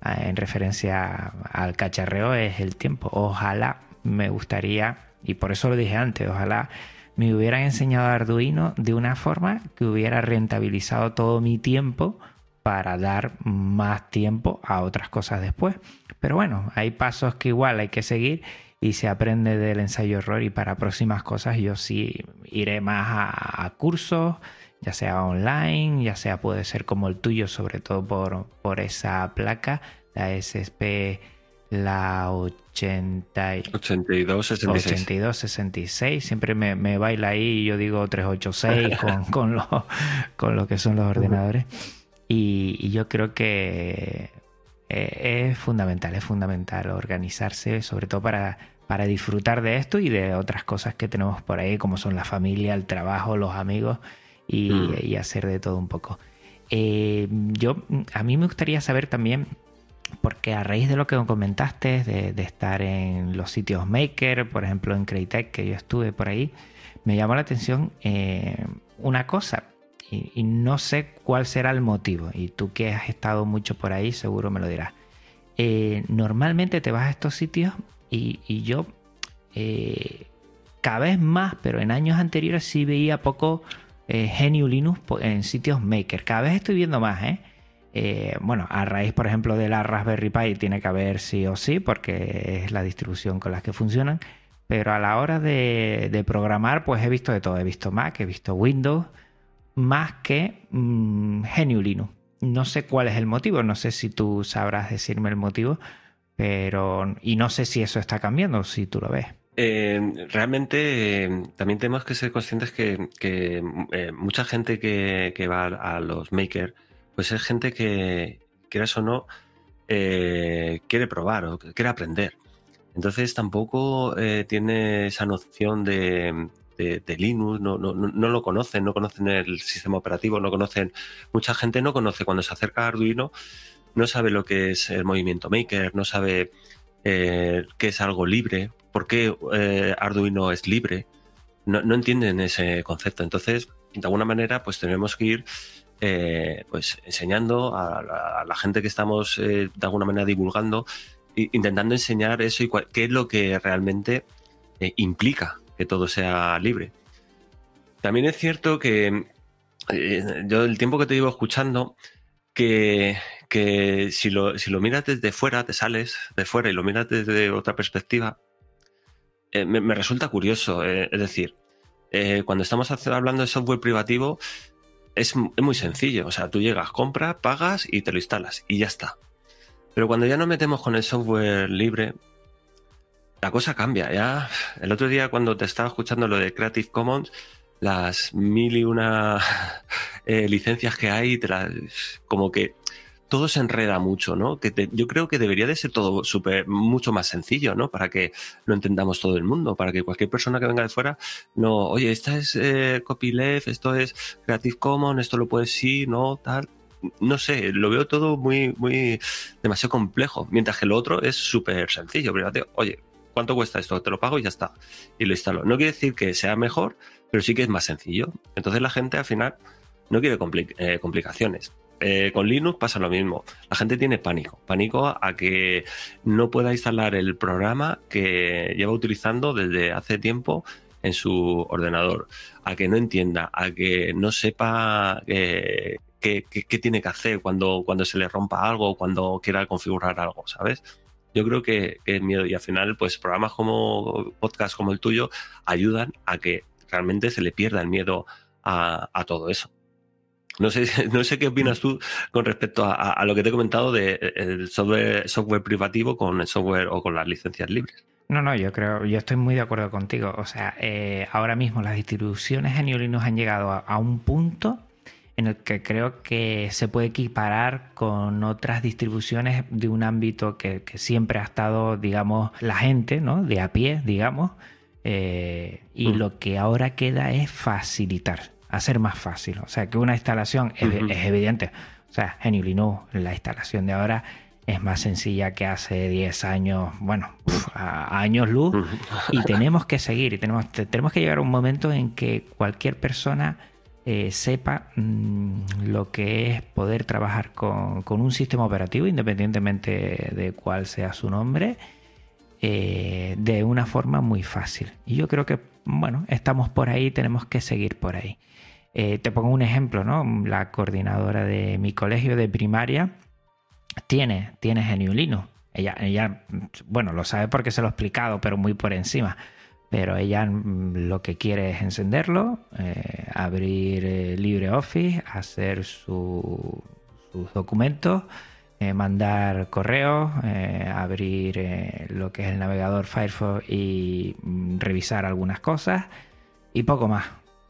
A: ah, en referencia al cacharreo es el tiempo. Ojalá me gustaría, y por eso lo dije antes, ojalá me hubieran enseñado Arduino de una forma que hubiera rentabilizado todo mi tiempo para dar más tiempo a otras cosas después. Pero bueno, hay pasos que igual hay que seguir y se aprende del ensayo error y para próximas cosas yo sí iré más a, cursos, ya sea online, ya sea puede ser como el tuyo, sobre todo por, por esa placa, la SSP la 80,
B: 82, 66.
A: 82, 66. Siempre me, me, baila ahí y yo digo 386 con, con, lo, con lo que son los ordenadores. Y, y yo creo que eh, es fundamental, es fundamental organizarse, sobre todo para, para disfrutar de esto y de otras cosas que tenemos por ahí, como son la familia, el trabajo, los amigos y, mm. hacer de todo un poco. Eh, yo, a mí me gustaría saber también, porque a raíz de lo que comentaste, de, estar en los sitios Maker, por ejemplo en Creightek, que yo estuve por ahí, me llamó la atención eh, una cosa y, no sé cuál será el motivo. Y tú que has estado mucho por ahí, seguro me lo dirás. Eh, normalmente te vas a estos sitios y, yo eh, cada vez más, pero en años anteriores sí veía poco GNU Linux en sitios maker. Cada vez estoy viendo más, ¿eh? ¿Eh? bueno, a raíz, por ejemplo, de la Raspberry Pi tiene que haber sí o sí, porque es la distribución con la que funcionan. Pero a la hora de, programar, pues he visto de todo. He visto Mac, he visto Windows, más que mmm, GNU Linux. No sé cuál es el motivo, no sé si tú sabrás decirme el motivo, pero. Y no sé si eso está cambiando, si tú lo ves.
B: Eh, realmente eh, también tenemos que ser conscientes que, mucha gente que, va a los makers, pues es gente que, quieras o no, quiere probar o quiere aprender. Entonces tampoco tiene esa noción de, Linux, no, lo conocen, no conocen el sistema operativo, no conocen, mucha gente no conoce cuando se acerca a Arduino, no sabe lo que es el movimiento maker, no sabe qué es algo libre, por qué eh, Arduino es libre. No, entienden ese concepto. Entonces, de alguna manera, pues tenemos que ir eh, pues enseñando a la, gente que estamos eh, de alguna manera divulgando, intentando enseñar eso y qué es lo que realmente implica que todo sea libre. También es cierto que yo el tiempo que te llevo escuchando, que, si, lo, si lo miras desde fuera, te sales de fuera y lo miras desde otra perspectiva, eh, me, resulta curioso. Eh, es decir, eh, cuando estamos hablando de software privativo, es, muy sencillo. O sea, tú llegas, compras, pagas y te lo instalas y ya está. Pero cuando ya nos metemos con el software libre, la cosa cambia. Ya el otro día cuando te estaba escuchando lo de Creative Commons, las mil y una licencias que hay, te como que todo se enreda mucho, ¿no? Que yo creo que debería de ser todo súper, mucho más sencillo, ¿no? Para que lo entendamos todo el mundo, para que cualquier persona que venga de fuera, no, oye, esta es eh, copyleft, esto es Creative Commons, esto lo puedes sí, no, tal. No sé, lo veo todo muy, muy, demasiado complejo, mientras que lo otro es súper sencillo. Primero, oye, ¿cuánto cuesta esto? Te lo pago y ya está. Y lo instalo. No quiere decir que sea mejor, pero sí que es más sencillo. Entonces la gente al final no quiere eh, complicaciones. Eh, con Linux pasa lo mismo. La gente tiene pánico. Pánico a que no pueda instalar el programa que lleva utilizando desde hace tiempo en su ordenador. A que no entienda, a que no sepa eh, qué, tiene que hacer cuando, cuando se le rompa algo cuando quiera configurar algo, ¿sabes? Yo creo que, es miedo y al final, pues programas como podcast como el tuyo ayudan a que realmente se le pierda el miedo a todo eso. No sé, no sé qué opinas tú con respecto a, lo que te he comentado del de software, software privativo con el software o con las licencias libres.
A: No, no, yo creo, yo estoy muy de acuerdo contigo. O sea, eh, ahora mismo las distribuciones en Linux han llegado a, un punto en el que creo que se puede equiparar con otras distribuciones de un ámbito que, siempre ha estado, digamos, la gente, ¿no? De a pie, digamos. Eh, y mm. lo que ahora queda es facilitar hacer más fácil. O sea, que una instalación es, evidente. O sea, GNU Linux, la instalación de ahora es más sencilla que hace 10 años, bueno, a años luz. Y tenemos que seguir y tenemos, tenemos que llegar a un momento en que cualquier persona eh, sepa mm, lo que es poder trabajar con, un sistema operativo, independientemente de cuál sea su nombre, eh, de una forma muy fácil. Y yo creo que, bueno, estamos por ahí, tenemos que seguir por ahí. Eh, te pongo un ejemplo, ¿no? La coordinadora de mi colegio de primaria tiene, tiene Geniulino. Ella, ella, bueno, lo sabe porque se lo he explicado, pero muy por encima. Pero ella mm, lo que quiere es encenderlo, eh, abrir eh, LibreOffice, hacer sus documentos, mandar correos, abrir lo que es el navegador Firefox y mm, revisar algunas cosas y poco más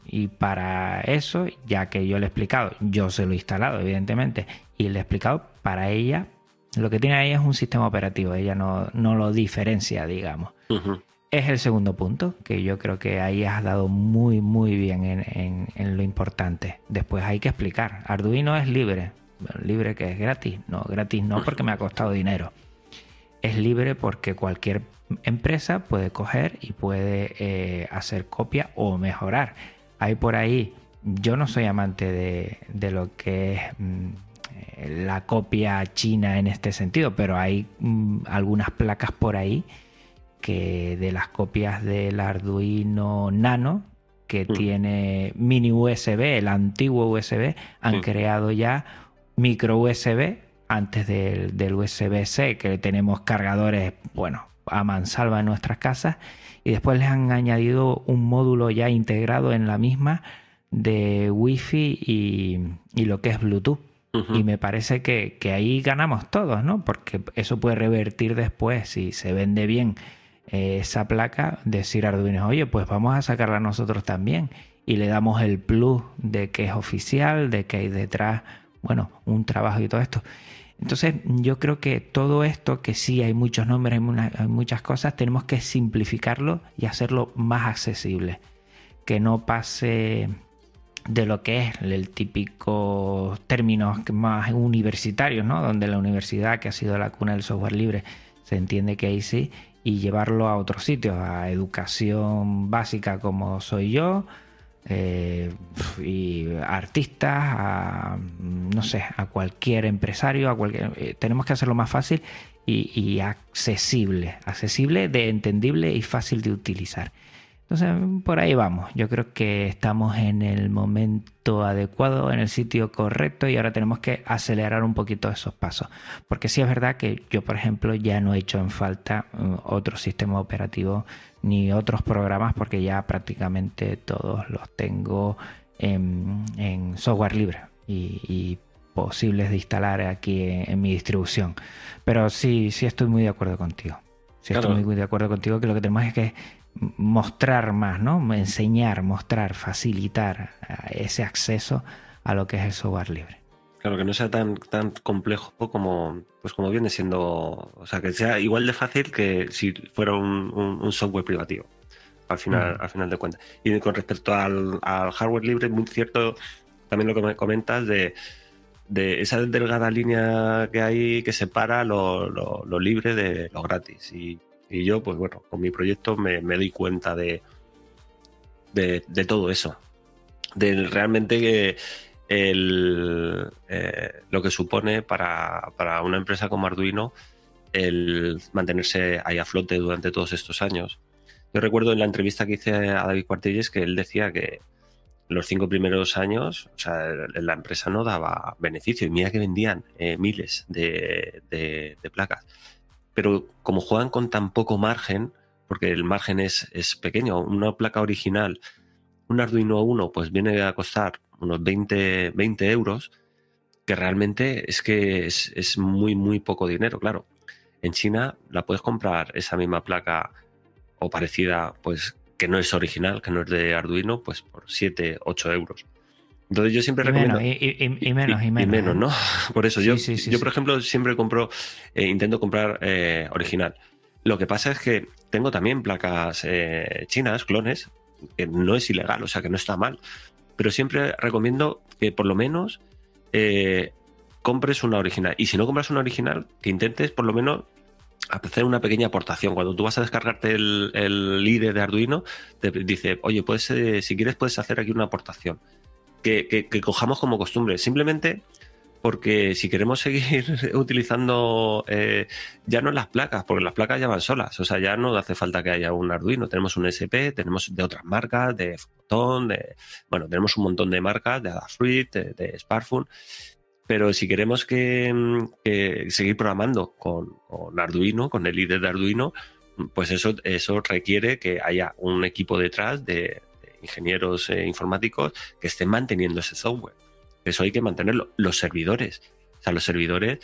A: y para eso, ya que yo le he explicado, yo se lo he instalado, evidentemente, y le he explicado, para ella, lo que tiene ahí es un sistema operativo, ella no, lo diferencia, digamos. Es el segundo punto, que yo creo que ahí has dado muy, muy bien en, lo importante. Después hay que explicar, Arduino es libre, libre que es gratis, no, gratis no porque me ha costado dinero. Es libre porque cualquier empresa puede coger y puede eh, hacer copia o mejorar hay por ahí, yo no soy amante de, lo que es mm, eh, la copia china en este sentido, pero hay mm, algunas placas por ahí que de las copias del Arduino Nano, que tiene mini USB, el antiguo USB, han creado ya micro USB antes del, del USB-C, que tenemos cargadores, bueno, a mansalva en nuestras casas, y después les han añadido un módulo ya integrado en la misma de Wi-Fi y, lo que es Bluetooth. Y me parece que, ahí ganamos todos, ¿no? Porque eso puede revertir después, si se vende bien eh, esa placa, decir Arduino, oye, pues vamos a sacarla nosotros también. Y le damos el plus de que es oficial, de que hay detrás, bueno, un trabajo y todo esto. Entonces yo creo que todo esto, que sí hay muchos nombres, hay, muchas cosas, tenemos que simplificarlo y hacerlo más accesible. Que no pase de lo que es el típico término más universitario, ¿no? Donde la universidad, que ha sido la cuna del software libre, se entiende que ahí sí, y llevarlo a otros sitios, a educación básica como soy yo, eh, y artistas, a, no sé, a cualquier empresario, a cualquier, eh, tenemos que hacerlo más fácil y, accesible, accesible, de entendible y fácil de utilizar. Entonces, por ahí vamos. Yo creo que estamos en el momento adecuado, en el sitio correcto y ahora tenemos que acelerar un poquito esos pasos. Porque sí es verdad que yo, por ejemplo, ya no he hecho en falta uh, otro sistema operativo ni otros programas porque ya prácticamente todos los tengo en, software libre y, posibles de instalar aquí en, mi distribución. Pero sí, sí estoy muy de acuerdo contigo. Sí estoy muy, de acuerdo contigo que lo que tenemos es que mostrar más, ¿no? Enseñar, mostrar, facilitar eh, ese acceso a lo que es el software libre.
B: Claro, que no sea tan, tan complejo como, pues como viene siendo, o sea, que sea igual de fácil que si fuera un, software privativo, al final, mm. al final de cuentas. Y con respecto al, hardware libre, muy cierto también lo que me comentas de, esa delgada línea que hay que separa lo, libre de lo gratis. Y, yo, pues bueno, con mi proyecto me, doy cuenta de, de, de todo eso. De realmente el, eh, lo que supone para, una empresa como Arduino el mantenerse ahí a flote durante todos estos años. Yo recuerdo en la entrevista que hice a David Cuartilles que él decía que los cinco primeros años, o sea, la empresa no daba beneficio y mira que vendían eh, miles de, placas. Pero como juegan con tan poco margen, porque el margen es, es pequeño, una placa original, un Arduino 1, pues viene a costar unos 20, 20 euros, que realmente es que es, muy, muy poco dinero, claro. En China la puedes comprar esa misma placa o parecida, pues que no es original, que no es de Arduino, pues por 7, 8 euros. Entonces yo siempre recomiendo...
A: y, menos, y,
B: menos, ¿no? Por eso yo, yo por ejemplo, siempre compro, eh, intento comprar eh, original. Lo que pasa es que tengo también placas eh, chinas, clones, que no es ilegal, o sea que no está mal pero siempre recomiendo que por lo menos eh, compres una original. Y si no compras una original, que intentes por lo menos hacer una pequeña aportación. Cuando tú vas a descargarte el, el IDE de Arduino, te dice, oye, puedes, eh, si quieres puedes hacer aquí una aportación. Que, que, cojamos como costumbre. Simplemente porque si queremos seguir utilizando eh, ya no las placas, porque las placas ya van solas, o sea, ya no hace falta que haya un Arduino, tenemos un SP, tenemos de otras marcas, de Photon, de, bueno, tenemos un montón de marcas, de Adafruit, de, de Sparkfun, pero si queremos que, seguir programando con, Arduino, con el líder de Arduino, pues eso, eso requiere que haya un equipo detrás de, ingenieros eh, informáticos que estén manteniendo ese software. Eso hay que mantenerlo. Los servidores. O sea, los servidores,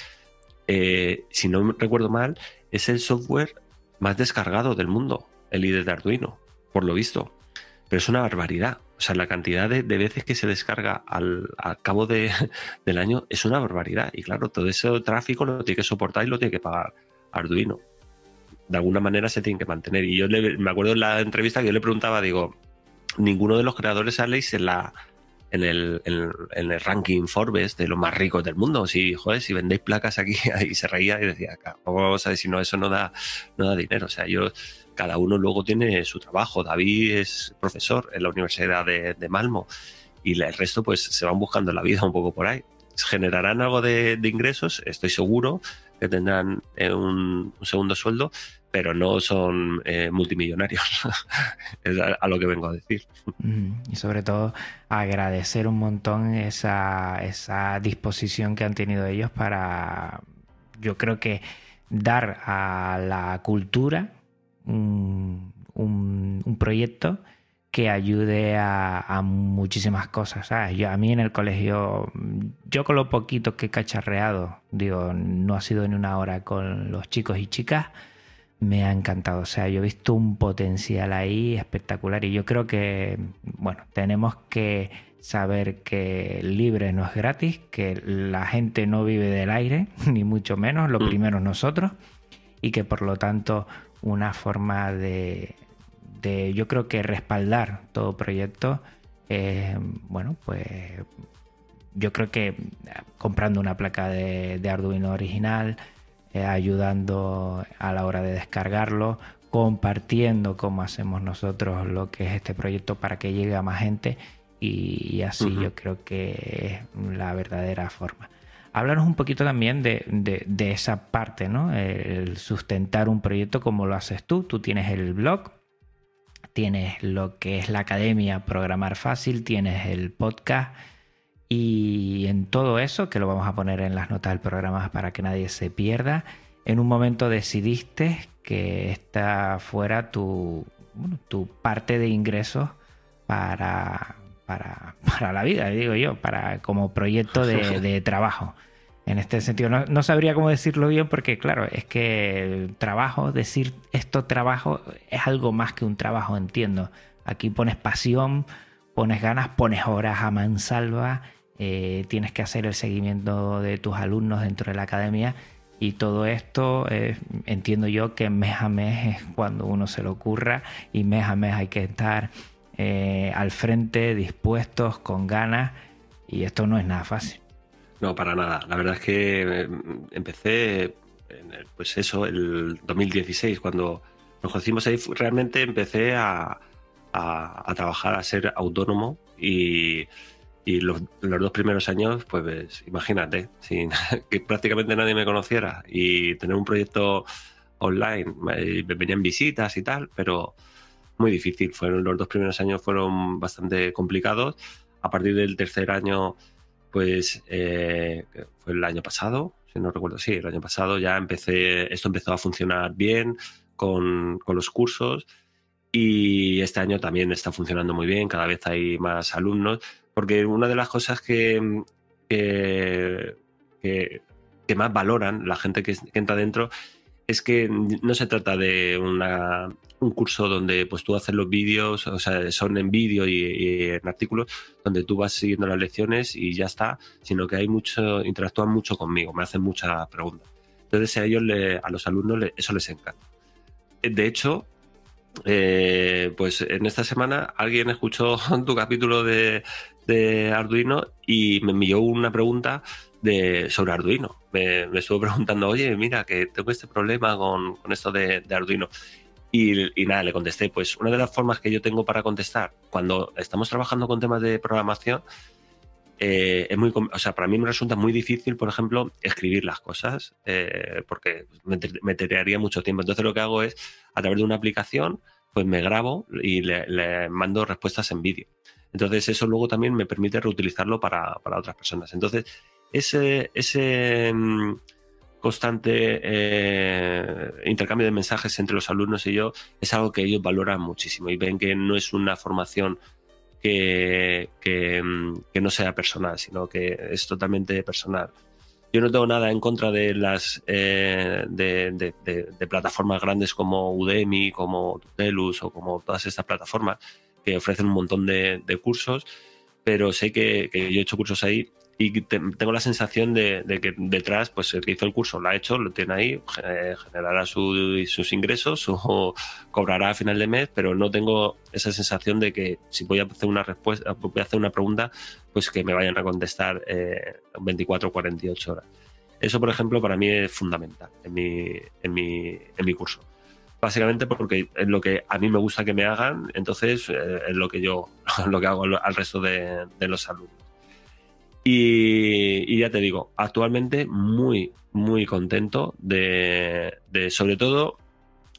B: eh, si no recuerdo mal, es el software más descargado del mundo, el IDE de Arduino, por lo visto. Pero es una barbaridad. O sea, la cantidad de, veces que se descarga al, cabo de, del año es una barbaridad. Y claro, todo ese tráfico lo tiene que soportar y lo tiene que pagar Arduino. De alguna manera se tiene que mantener. Y yo me acuerdo en la entrevista que yo le preguntaba, digo, ninguno de los creadores Alex en la, en el, en, el, ranking Forbes de los más ricos del mundo. Si, joder, si vendéis placas aquí, ahí se reía y decía, vamos a ver si no, eso no da, no da dinero. O sea, yo, cada uno luego tiene su trabajo. David es profesor en la Universidad de, Malmo y el resto pues se van buscando la vida un poco por ahí. Generarán algo de, ingresos, estoy seguro, que tendrán eh, un, segundo sueldo, pero no son eh, multimillonarios. es a, lo que vengo a decir.
A: Y sobre todo agradecer un montón esa, esa disposición que han tenido ellos para, yo creo que dar a la cultura un, un, proyecto que ayude a, muchísimas cosas. Yo, a mí en el colegio, yo con lo poquito que he cacharreado, digo, no ha sido en una hora con los chicos y chicas, me ha encantado. O sea, yo he visto un potencial ahí espectacular y yo creo que, bueno, tenemos que saber que libre no es gratis, que la gente no vive del aire, ni mucho menos, lo mm. primero nosotros, y que por lo tanto una forma de, yo creo que respaldar todo proyecto, bueno, pues yo creo que comprando una placa de, Arduino original, eh, ayudando a la hora de descargarlo, compartiendo como hacemos nosotros lo que es este proyecto para que llegue a más gente y, así yo creo que es la verdadera forma. Háblanos un poquito también de, de, esa parte, ¿no? El sustentar un proyecto como lo haces tú. Tú tienes el blog, tienes lo que es la academia Programar Fácil, tienes el podcast y en todo eso, que lo vamos a poner en las notas del programa para que nadie se pierda, en un momento decidiste que esta fuera tu, tu parte de ingresos para, para, la vida, digo yo, para como proyecto de, trabajo. En este sentido, no, sabría cómo decirlo bien porque, claro, es que trabajo, decir esto trabajo es algo más que un trabajo, entiendo. Aquí pones pasión, pones ganas, pones horas a mansalva, eh, tienes que hacer el seguimiento de tus alumnos dentro de la academia y todo esto entiendo yo que mes a mes es cuando uno se lo ocurra y mes a mes hay que estar eh, al frente, dispuestos, con ganas, y esto no es nada fácil.
B: No, para nada. La verdad es que eh, empecé, pues eso, el 2016, cuando nos conocimos ahí, realmente empecé a, trabajar, a ser autónomo y, los, dos primeros años, pues imagínate, sin que prácticamente nadie me conociera y tener un proyecto online, me venían visitas y tal, pero muy difícil. Fueron los dos primeros años fueron bastante complicados. A partir del tercer año, pues eh, fue el año pasado, si no recuerdo, sí, el año pasado ya empecé, esto empezó a funcionar bien con, los cursos y este año también está funcionando muy bien, cada vez hay más alumnos, porque una de las cosas que, que, más valoran la gente que, entra dentro es que no se trata de un curso donde pues tú haces los vídeos, o sea, son en vídeo y, en artículos, donde tú vas siguiendo las lecciones y ya está, sino que hay mucho, interactúan mucho conmigo, me hacen muchas preguntas. Entonces a ellos, a los alumnos, eso les encanta. De hecho, eh, pues en esta semana alguien escuchó tu capítulo de, Arduino y me envió una pregunta de, sobre Arduino. Me, estuvo preguntando, oye, mira, que tengo este problema con, esto de, de Arduino. Y, nada, le contesté, pues una de las formas que yo tengo para contestar cuando estamos trabajando con temas de programación, eh, es muy, o sea, para mí me resulta muy difícil, por ejemplo, escribir las cosas, eh, porque me, me mucho tiempo. Entonces lo que hago es, a través de una aplicación, pues me grabo y le, mando respuestas en vídeo. Entonces eso luego también me permite reutilizarlo para, para otras personas. Entonces, ese, ese mm, constante eh, intercambio de mensajes entre los alumnos y yo es algo que ellos valoran muchísimo y ven que no es una formación que, que, no sea personal, sino que es totalmente personal. Yo no tengo nada en contra de las eh, de, plataformas grandes como Udemy, como Tutelus o como todas estas plataformas que ofrecen un montón de, cursos, pero sé que, yo he hecho cursos ahí y tengo la sensación de, que detrás, pues el que hizo el curso lo ha hecho, lo tiene ahí, generará sus ingresos o cobrará a final de mes, pero no tengo esa sensación de que si voy a hacer una respuesta, voy a hacer una pregunta, pues que me vayan a contestar eh, 24 o 48 horas. Eso, por ejemplo, para mí es fundamental en mi, en mi, en mi curso. Básicamente porque es lo que a mí me gusta que me hagan, entonces eh, es lo que yo lo que hago al resto de, los alumnos. Y, ya te digo, actualmente muy, muy contento de, sobre todo,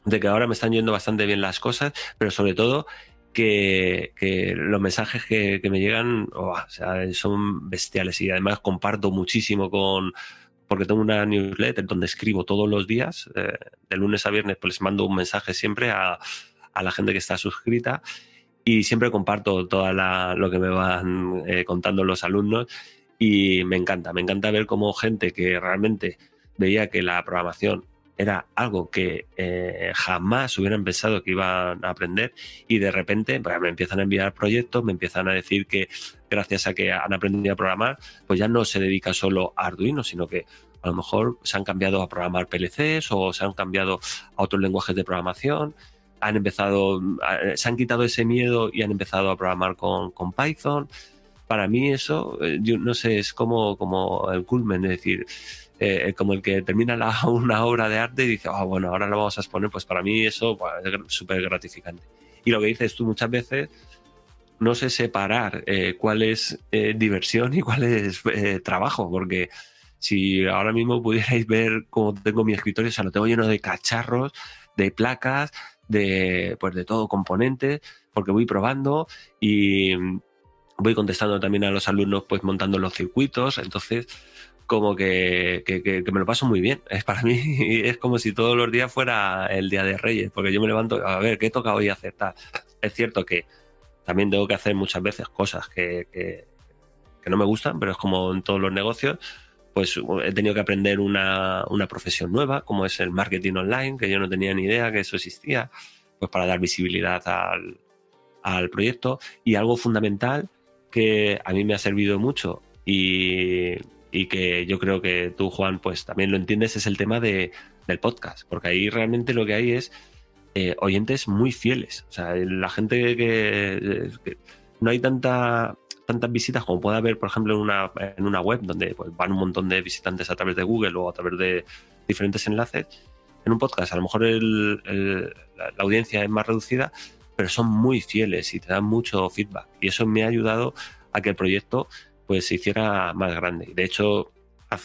B: de que ahora me están yendo bastante bien las cosas, pero sobre todo que, los mensajes que, me llegan son bestiales y además comparto muchísimo con, porque tengo una newsletter donde escribo todos los días, eh, de lunes a viernes, pues les mando un mensaje siempre a, a la gente que está suscrita y siempre comparto todo lo que me van eh, contando los alumnos y me encanta, me encanta ver cómo gente que realmente veía que la programación era algo que eh, jamás hubieran pensado que iban a aprender y de repente pues, me empiezan a enviar proyectos, me empiezan a decir que gracias a que han aprendido a programar, pues ya no se dedica solo a Arduino, sino que a lo mejor se han cambiado a programar PLCs o se han cambiado a otros lenguajes de programación han empezado, se han quitado ese miedo y han empezado a programar con, Python. Para mí eso, eh, yo no sé, es como, como el culmen, es decir, eh, como el que termina una obra de arte y dice, ah, bueno, ahora lo vamos a exponer, pues para mí eso es súper gratificante. Y lo que dices tú muchas veces, no sé separar eh, cuál es diversión y cuál es trabajo, porque si ahora mismo pudierais ver cómo tengo mi escritorio, o sea, lo tengo lleno de cacharros, de placas, de, pues de todo componente, porque voy probando y voy contestando también a los alumnos, pues montando los circuitos. Entonces, como que, me lo paso muy bien. Es para mí es como si todos los días fuera el día de Reyes, porque yo me levanto a ver qué toca hoy hacer. Es cierto que también tengo que hacer muchas veces cosas que, que, no me gustan, pero es como en todos los negocios pues he tenido que aprender una, profesión nueva, como es el marketing online, que yo no tenía ni idea que eso existía, pues para dar visibilidad al, proyecto. Y algo fundamental que a mí me ha servido mucho y, que yo creo que tú, Juan, pues también lo entiendes, es el tema de, del podcast, porque ahí realmente lo que hay es eh, oyentes muy fieles. O sea, la gente que no hay tanta tantas visitas como puede haber, por ejemplo, en una, en una web donde pues, van un montón de visitantes a través de Google o a través de diferentes enlaces. En un podcast a lo mejor la, audiencia es más reducida, pero son muy fieles y te dan mucho feedback. Y eso me ha ayudado a que el proyecto pues, se hiciera más grande. De hecho,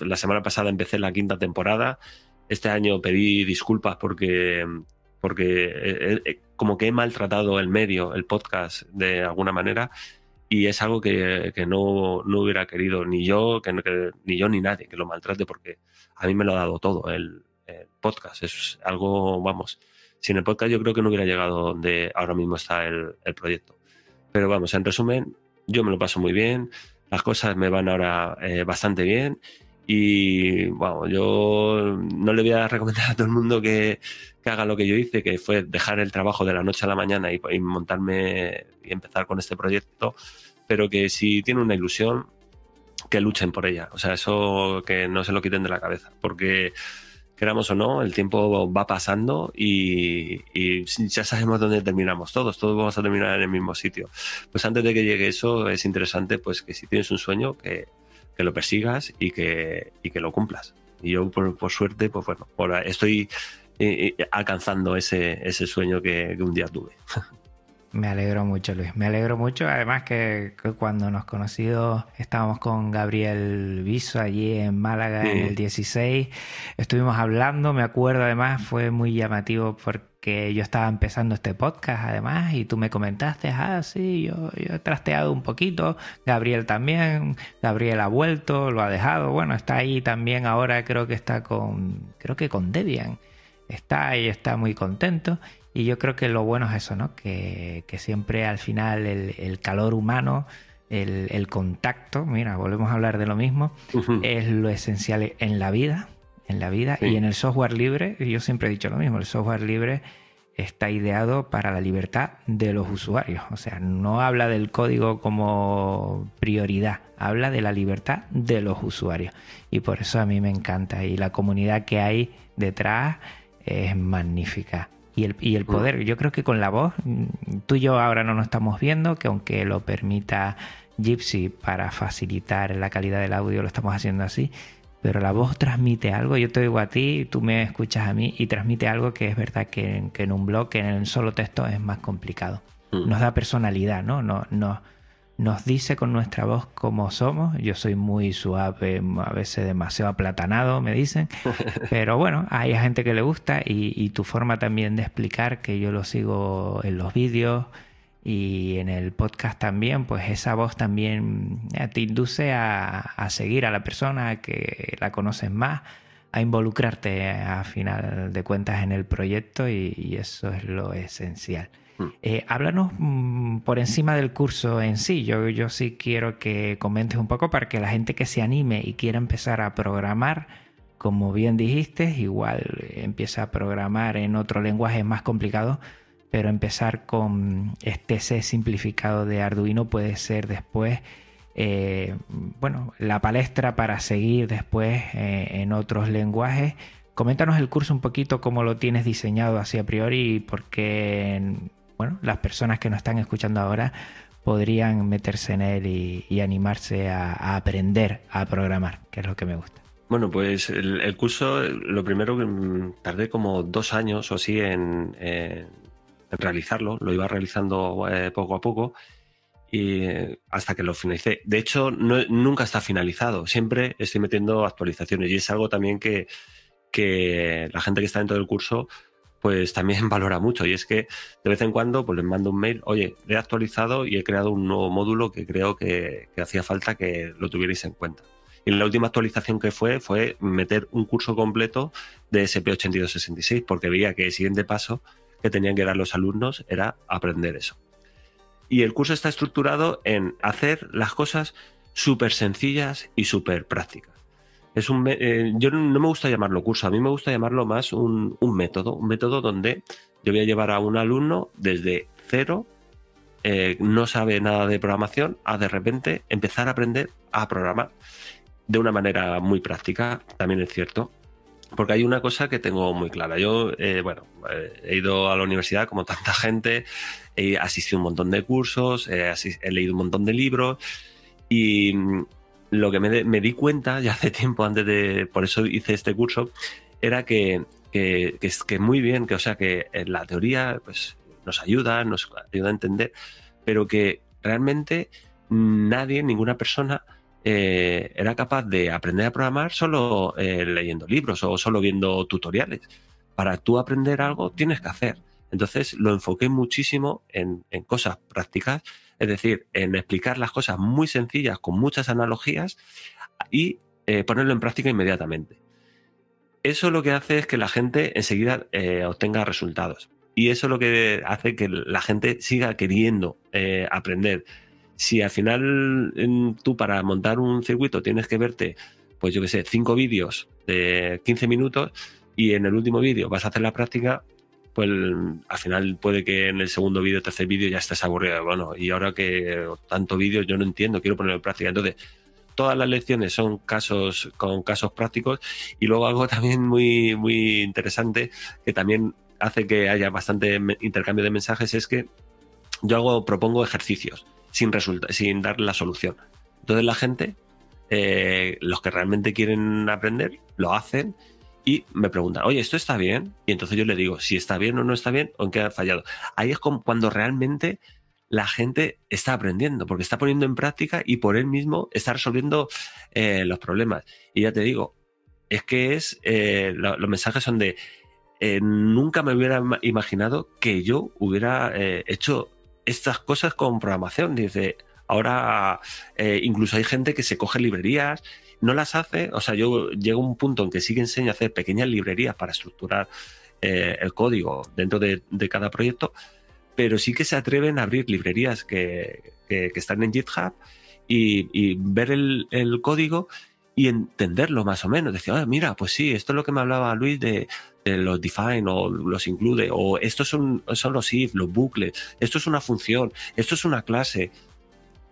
B: la semana pasada empecé la quinta temporada. Este año pedí disculpas porque, porque eh, eh, como que he maltratado el medio, el podcast de alguna manera y es algo que, no, hubiera querido ni yo, que, ni yo ni nadie que lo maltrate, porque a mí me lo ha dado todo el, podcast. Es algo, vamos, sin el podcast yo creo que no hubiera llegado donde ahora mismo está el, proyecto. Pero vamos, en resumen, yo me lo paso muy bien, las cosas me van ahora eh, bastante bien y bueno, yo no le voy a recomendar a todo el mundo que, haga lo que yo hice, que fue dejar el trabajo de la noche a la mañana y, montarme y empezar con este proyecto, pero que si tiene una ilusión, que luchen por ella. O sea, eso que no se lo quiten de la cabeza, porque queramos o no, el tiempo va pasando y, y, ya sabemos dónde terminamos todos, todos vamos a terminar en el mismo sitio. Pues antes de que llegue eso, es interesante pues que si tienes un sueño, que, que lo persigas y que, y que lo cumplas. Y yo, por, por suerte, pues bueno, ahora estoy eh, eh, alcanzando ese, ese sueño que, un día tuve.
A: Me alegro mucho, Luis. Me alegro mucho. Además que, cuando nos conocidos estábamos con Gabriel Viso allí en Málaga en el 16. Estuvimos hablando, me acuerdo además, fue muy llamativo porque que yo estaba empezando este podcast además y tú me comentaste, ah, sí, yo, he trasteado un poquito, Gabriel también, Gabriel ha vuelto, lo ha dejado, bueno, está ahí también ahora, creo que está con, creo que con Debian, está ahí, está muy contento y yo creo que lo bueno es eso, ¿no? Que, siempre al final el, calor humano, el, contacto, mira, volvemos a hablar de lo mismo, es lo esencial en la vida en la vida. Y en el software libre, yo siempre he dicho lo mismo, el software libre está ideado para la libertad de los usuarios, o sea, no habla del código como prioridad, habla de la libertad de los usuarios. Y por eso a mí me encanta. Y la comunidad que hay detrás es magnífica. Y el, y el mm. poder, yo creo que con la voz, tú y yo ahora no nos estamos viendo, que aunque lo permita Gypsy para facilitar la calidad del audio, lo estamos haciendo así, pero la voz transmite algo. Yo te digo a ti, tú me escuchas a mí y transmite algo que es verdad que, en un blog, que en el solo texto es más complicado. Mm. Nos da personalidad, ¿no? No, no nos dice con nuestra voz cómo somos. Yo soy muy suave, a veces demasiado aplatanado, me dicen. Pero bueno, hay gente que le gusta y, tu forma también de explicar, que yo lo sigo en los vídeos y en el podcast también, pues esa voz también eh, te induce a, seguir a la persona que la conoces más, a involucrarte a final de cuentas en el proyecto y eso es lo esencial. Mm. Eh, háblanos mm, por encima del curso en sí. Yo, yo sí quiero que comentes un poco para que la gente que se anime y quiera empezar a programar, como bien dijiste, igual empieza a programar en otro lenguaje más complicado, pero empezar con este C simplificado de Arduino puede ser después, eh, bueno, la palestra para seguir después eh, en otros lenguajes. Coméntanos el curso un poquito cómo lo tienes diseñado así a priori y por qué bueno, las personas que nos están escuchando ahora podrían meterse en él y, animarse a, aprender a programar, que es lo que me gusta.
B: Bueno, pues el, curso, lo primero que mm, tardé como dos años o así en, realizarlo, lo iba realizando eh, poco a poco y hasta que lo finalicé. De hecho, nunca está finalizado, siempre estoy metiendo actualizaciones y es algo también que, que la gente que está dentro del curso pues también valora mucho. Y es que de vez en cuando pues les mando un mail, oye, he actualizado y he creado un nuevo módulo que creo que, hacía falta que lo tuvierais en cuenta. Y la última actualización que fue fue meter un curso completo de SP8266, porque veía que el siguiente paso que tenían que dar los alumnos era aprender eso. Y el curso está estructurado en hacer las cosas súper sencillas y súper prácticas. Es un, eh, yo no me gusta llamarlo curso, a mí me gusta llamarlo más un, método, un método donde yo voy a llevar a un alumno desde cero, eh, no sabe nada de programación, a de repente empezar a aprender a programar de una manera muy práctica, también es cierto. Porque hay una cosa que tengo muy clara. Yo, eh, bueno, he ido a la universidad como tanta gente, he asistido a un montón de cursos, he leído un montón de libros y, lo que me, di cuenta ya hace tiempo antes de, por eso hice este curso, era que, que, que, que muy bien, que o sea que en la teoría pues, nos ayuda, nos ayuda a entender, pero que realmente nadie, ninguna persona eh, era capaz de aprender a programar solo eh, leyendo libros o solo viendo tutoriales. Para tú aprender algo tienes que hacer. Entonces lo enfoqué muchísimo en, cosas prácticas es decir, en explicar las cosas muy sencillas, con muchas analogías y eh, ponerlo en práctica inmediatamente. Eso lo que hace es que la gente enseguida obtenga resultados. Y eso es lo que hace que la gente siga queriendo aprender. Si al final tú para montar un circuito tienes que verte, pues yo qué sé, cinco vídeos de 15 minutos y en el último vídeo vas a hacer la práctica, pues al final puede que en el segundo vídeo, tercer vídeo ya estés aburrido. Bueno, y ahora que tanto vídeo yo no entiendo, quiero ponerlo en práctica. Entonces, todas las lecciones son casos con casos prácticos y luego algo también muy, muy interesante que también hace que haya bastante intercambio de mensajes es que yo hago, propongo ejercicios sin, dar la solución. Entonces la gente, eh, los que realmente quieren aprender, lo hacen y me preguntan, oye, ¿esto está bien? Y entonces yo le digo si está bien o no está bien o en qué ha fallado. Ahí es como cuando realmente la gente está aprendiendo, porque está poniendo en práctica y por él mismo está resolviendo eh, los problemas. Y ya te digo, es que es, eh, los mensajes son de, nunca me hubiera imaginado que yo hubiera hecho estas cosas con programación. Dice, ahora incluso hay gente que se coge librerías no las hace, o sea, yo llego a un punto en que sí que enseño a hacer pequeñas librerías para estructurar eh, el código dentro de, cada proyecto, pero sí que se atreven a abrir librerías que, están en GitHub y, ver el, código y entenderlo más o menos. Decir, mira, pues sí, esto es lo que me hablaba Luis de, los define o los include, o estos son, son los if, los bucles, esto es una función, esto es una clase.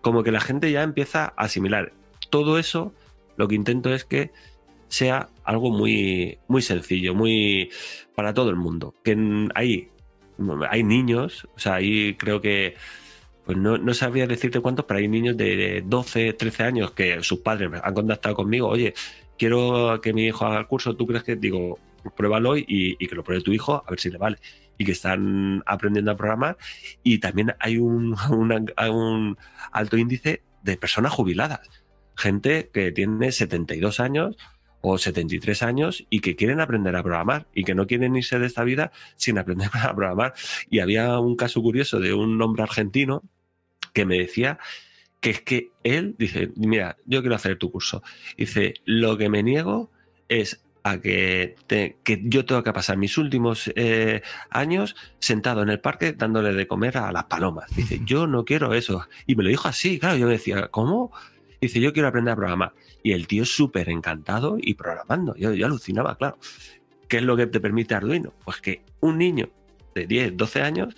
B: Como que la gente ya empieza a asimilar todo eso lo que intento es que sea algo muy, muy sencillo, muy para todo el mundo. Que hay, hay niños, o sea, ahí creo que, pues no, no sabría decirte cuántos, pero hay niños de 12, 13 años que sus padres han contactado conmigo, oye, quiero que mi hijo haga el curso, ¿tú crees que? Digo, pruébalo y, y, que lo pruebe tu hijo a ver si le vale. Y que están aprendiendo a programar. Y también hay un, un alto índice de personas jubiladas. Gente que tiene 72 años o 73 años y que quieren aprender a programar y que no quieren irse de esta vida sin aprender a programar. Y había un caso curioso de un hombre argentino que me decía que es que él dice, mira, yo quiero hacer tu curso. Dice, lo que me niego es a que, que yo tengo que pasar mis últimos eh, años sentado en el parque dándole de comer a las palomas. Dice, yo no quiero eso. Y me lo dijo así, claro, yo me decía, ¿cómo? Dice, yo quiero aprender a programar. Y el tío súper encantado y programando. Yo, yo alucinaba, claro. ¿Qué es lo que te permite Arduino? Pues que un niño de 10, 12 años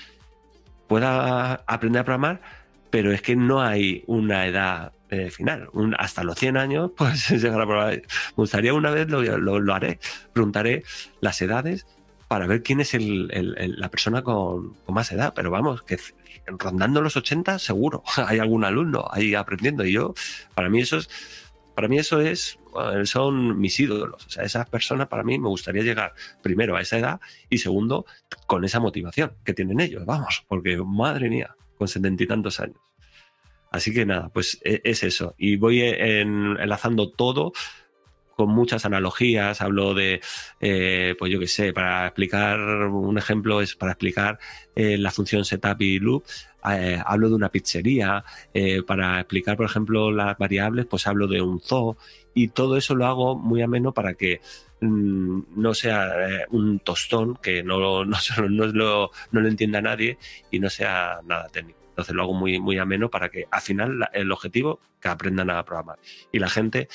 B: pueda aprender a programar, pero es que no hay una edad eh, final. hasta los 100 años, pues llegar a. Me gustaría una vez, lo, lo, haré, preguntaré las edades para ver quién es la persona con, más edad. Pero vamos, que rondando los 80 seguro hay algún alumno ahí aprendiendo. Y yo, para mí eso es, para mí eso es, son mis ídolos. O sea, esas personas para mí me gustaría llegar primero a esa edad y segundo con esa motivación que tienen ellos. Vamos, porque madre mía, con setenta y tantos años. Así que nada, pues e, es eso. Y voy enlazando todo con muchas analogías, hablo de, eh, pues yo qué sé, para explicar, un ejemplo es para explicar eh, la función setup y loop, eh, hablo de una pizzería, para explicar, por ejemplo, las variables, pues hablo de un zoo, y todo eso lo hago muy ameno para que mm, no sea un tostón, que no, no, no, lo, no lo entienda nadie y no sea nada técnico. Entonces lo hago muy, muy ameno para que al final el objetivo que aprendan a programar. Y la gente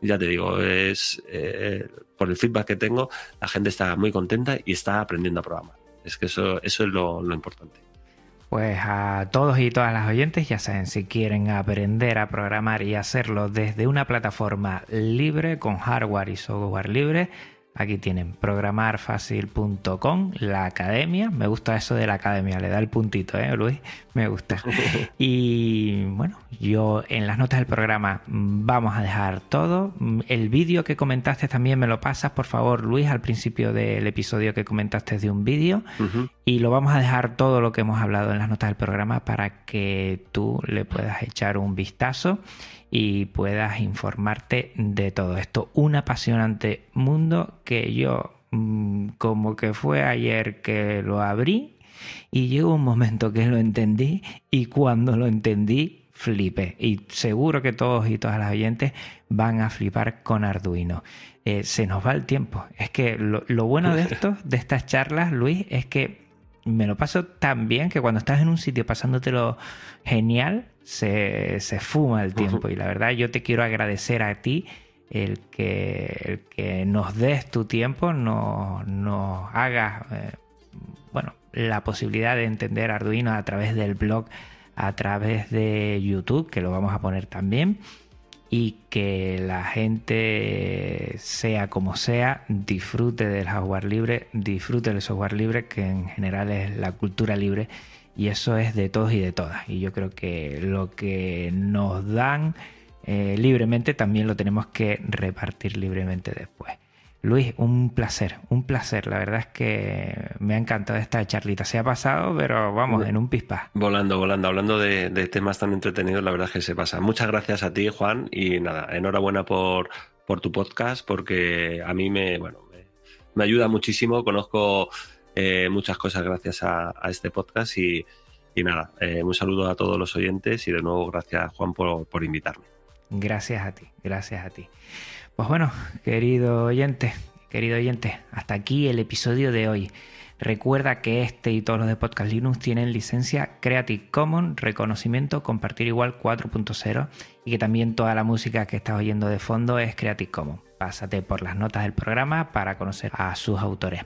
B: ya te digo, es eh, por el feedback que tengo, la gente está muy contenta y está aprendiendo a programar. Es que eso, eso es lo, lo importante.
A: Pues a todos y todas las oyentes, ya saben, si quieren aprender a programar y hacerlo desde una plataforma libre, con hardware y software libre, Aquí tienen programarfacil.com, la academia. Me gusta eso de la academia, le da el puntito, ¿eh, Luis? Me gusta. Y bueno, yo en las notas del programa vamos a dejar todo. El vídeo que comentaste también me lo pasas, por favor, Luis, al principio del episodio que comentaste de un vídeo. Y lo vamos a dejar todo lo que hemos hablado en las notas del programa para que tú le puedas echar un vistazo y puedas informarte de todo esto. Un apasionante mundo que yo mm, como que fue ayer que lo abrí y llegó un momento que lo entendí y cuando lo entendí flipé y seguro que todos y todas las oyentes van a flipar con Arduino. Eh, se nos va el tiempo. Es que lo, lo bueno de esto, de estas charlas, Luis, es que me lo paso tan bien que cuando estás en un sitio pasándotelo genial, se, fuma el tiempo. Y la verdad, yo te quiero agradecer a ti el que, el que nos des tu tiempo, nos, nos hagas, eh, bueno, la posibilidad de entender Arduino a través del blog, a través de YouTube, que lo vamos a poner también y que la gente, sea como sea, disfrute del hardware libre, disfrute del software libre, que en general es la cultura libre, y eso es de todos y de todas. Y yo creo que lo que nos dan eh, libremente también lo tenemos que repartir libremente después. Luis, un placer, un placer. La verdad es que me ha encantado esta charlita. Se ha pasado, pero vamos, en un pispa.
B: Volando, volando. Hablando de, temas tan entretenidos, la verdad es que se pasa. Muchas gracias a ti, Juan, y nada, enhorabuena por, por tu podcast, porque a mí me, bueno, me, ayuda muchísimo. Conozco eh, muchas cosas gracias a, este podcast y, nada, eh, un saludo a todos los oyentes y de nuevo gracias, Juan, por, por invitarme.
A: Gracias a ti, gracias a ti. Pues bueno, querido oyente, querido oyente, hasta aquí el episodio de hoy. Recuerda que este y todos los de Podcast Linux tienen licencia Creative Commons, reconocimiento compartir igual 4.0 y que también toda la música que estás oyendo de fondo es Creative Commons. Pásate por las notas del programa para conocer a sus autores.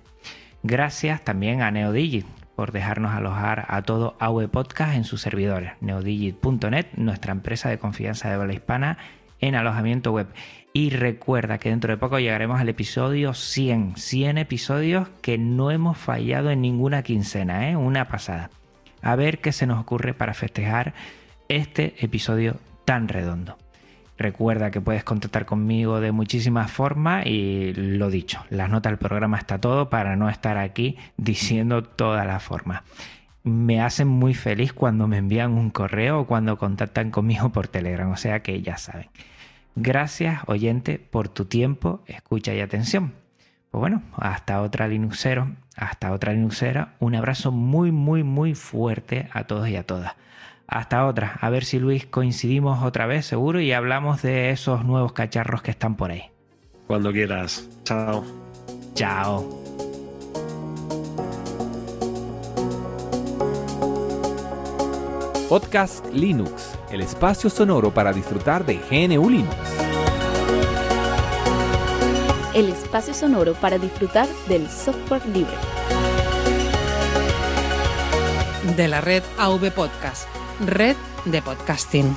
A: Gracias también a Neodigit por dejarnos alojar a todo AV Podcast en sus servidores. Neodigit.net, nuestra empresa de confianza de habla hispana en alojamiento web. Y recuerda que dentro de poco llegaremos al episodio 100. 100 episodios que no hemos fallado en ninguna quincena, ¿eh? una pasada. A ver qué se nos ocurre para festejar este episodio tan redondo. Recuerda que puedes contactar conmigo de muchísimas formas y lo dicho, las notas del programa está todo para no estar aquí diciendo todas las formas. Me hacen muy feliz cuando me envían un correo o cuando contactan conmigo por Telegram, o sea que ya saben. Gracias, oyente, por tu tiempo, escucha y atención. Pues bueno, hasta otra Linuxero, hasta otra Linuxera. Un abrazo muy, muy, muy fuerte a todos y a todas. Hasta otra. A ver si Luis coincidimos otra vez, seguro, y hablamos de esos nuevos cacharros que están por ahí.
B: Cuando quieras. Chao.
A: Chao.
C: Podcast Linux, el espacio sonoro para disfrutar de GNU Linux
D: el espacio sonoro para disfrutar del software libre.
E: De la red AV Podcast, red de podcasting.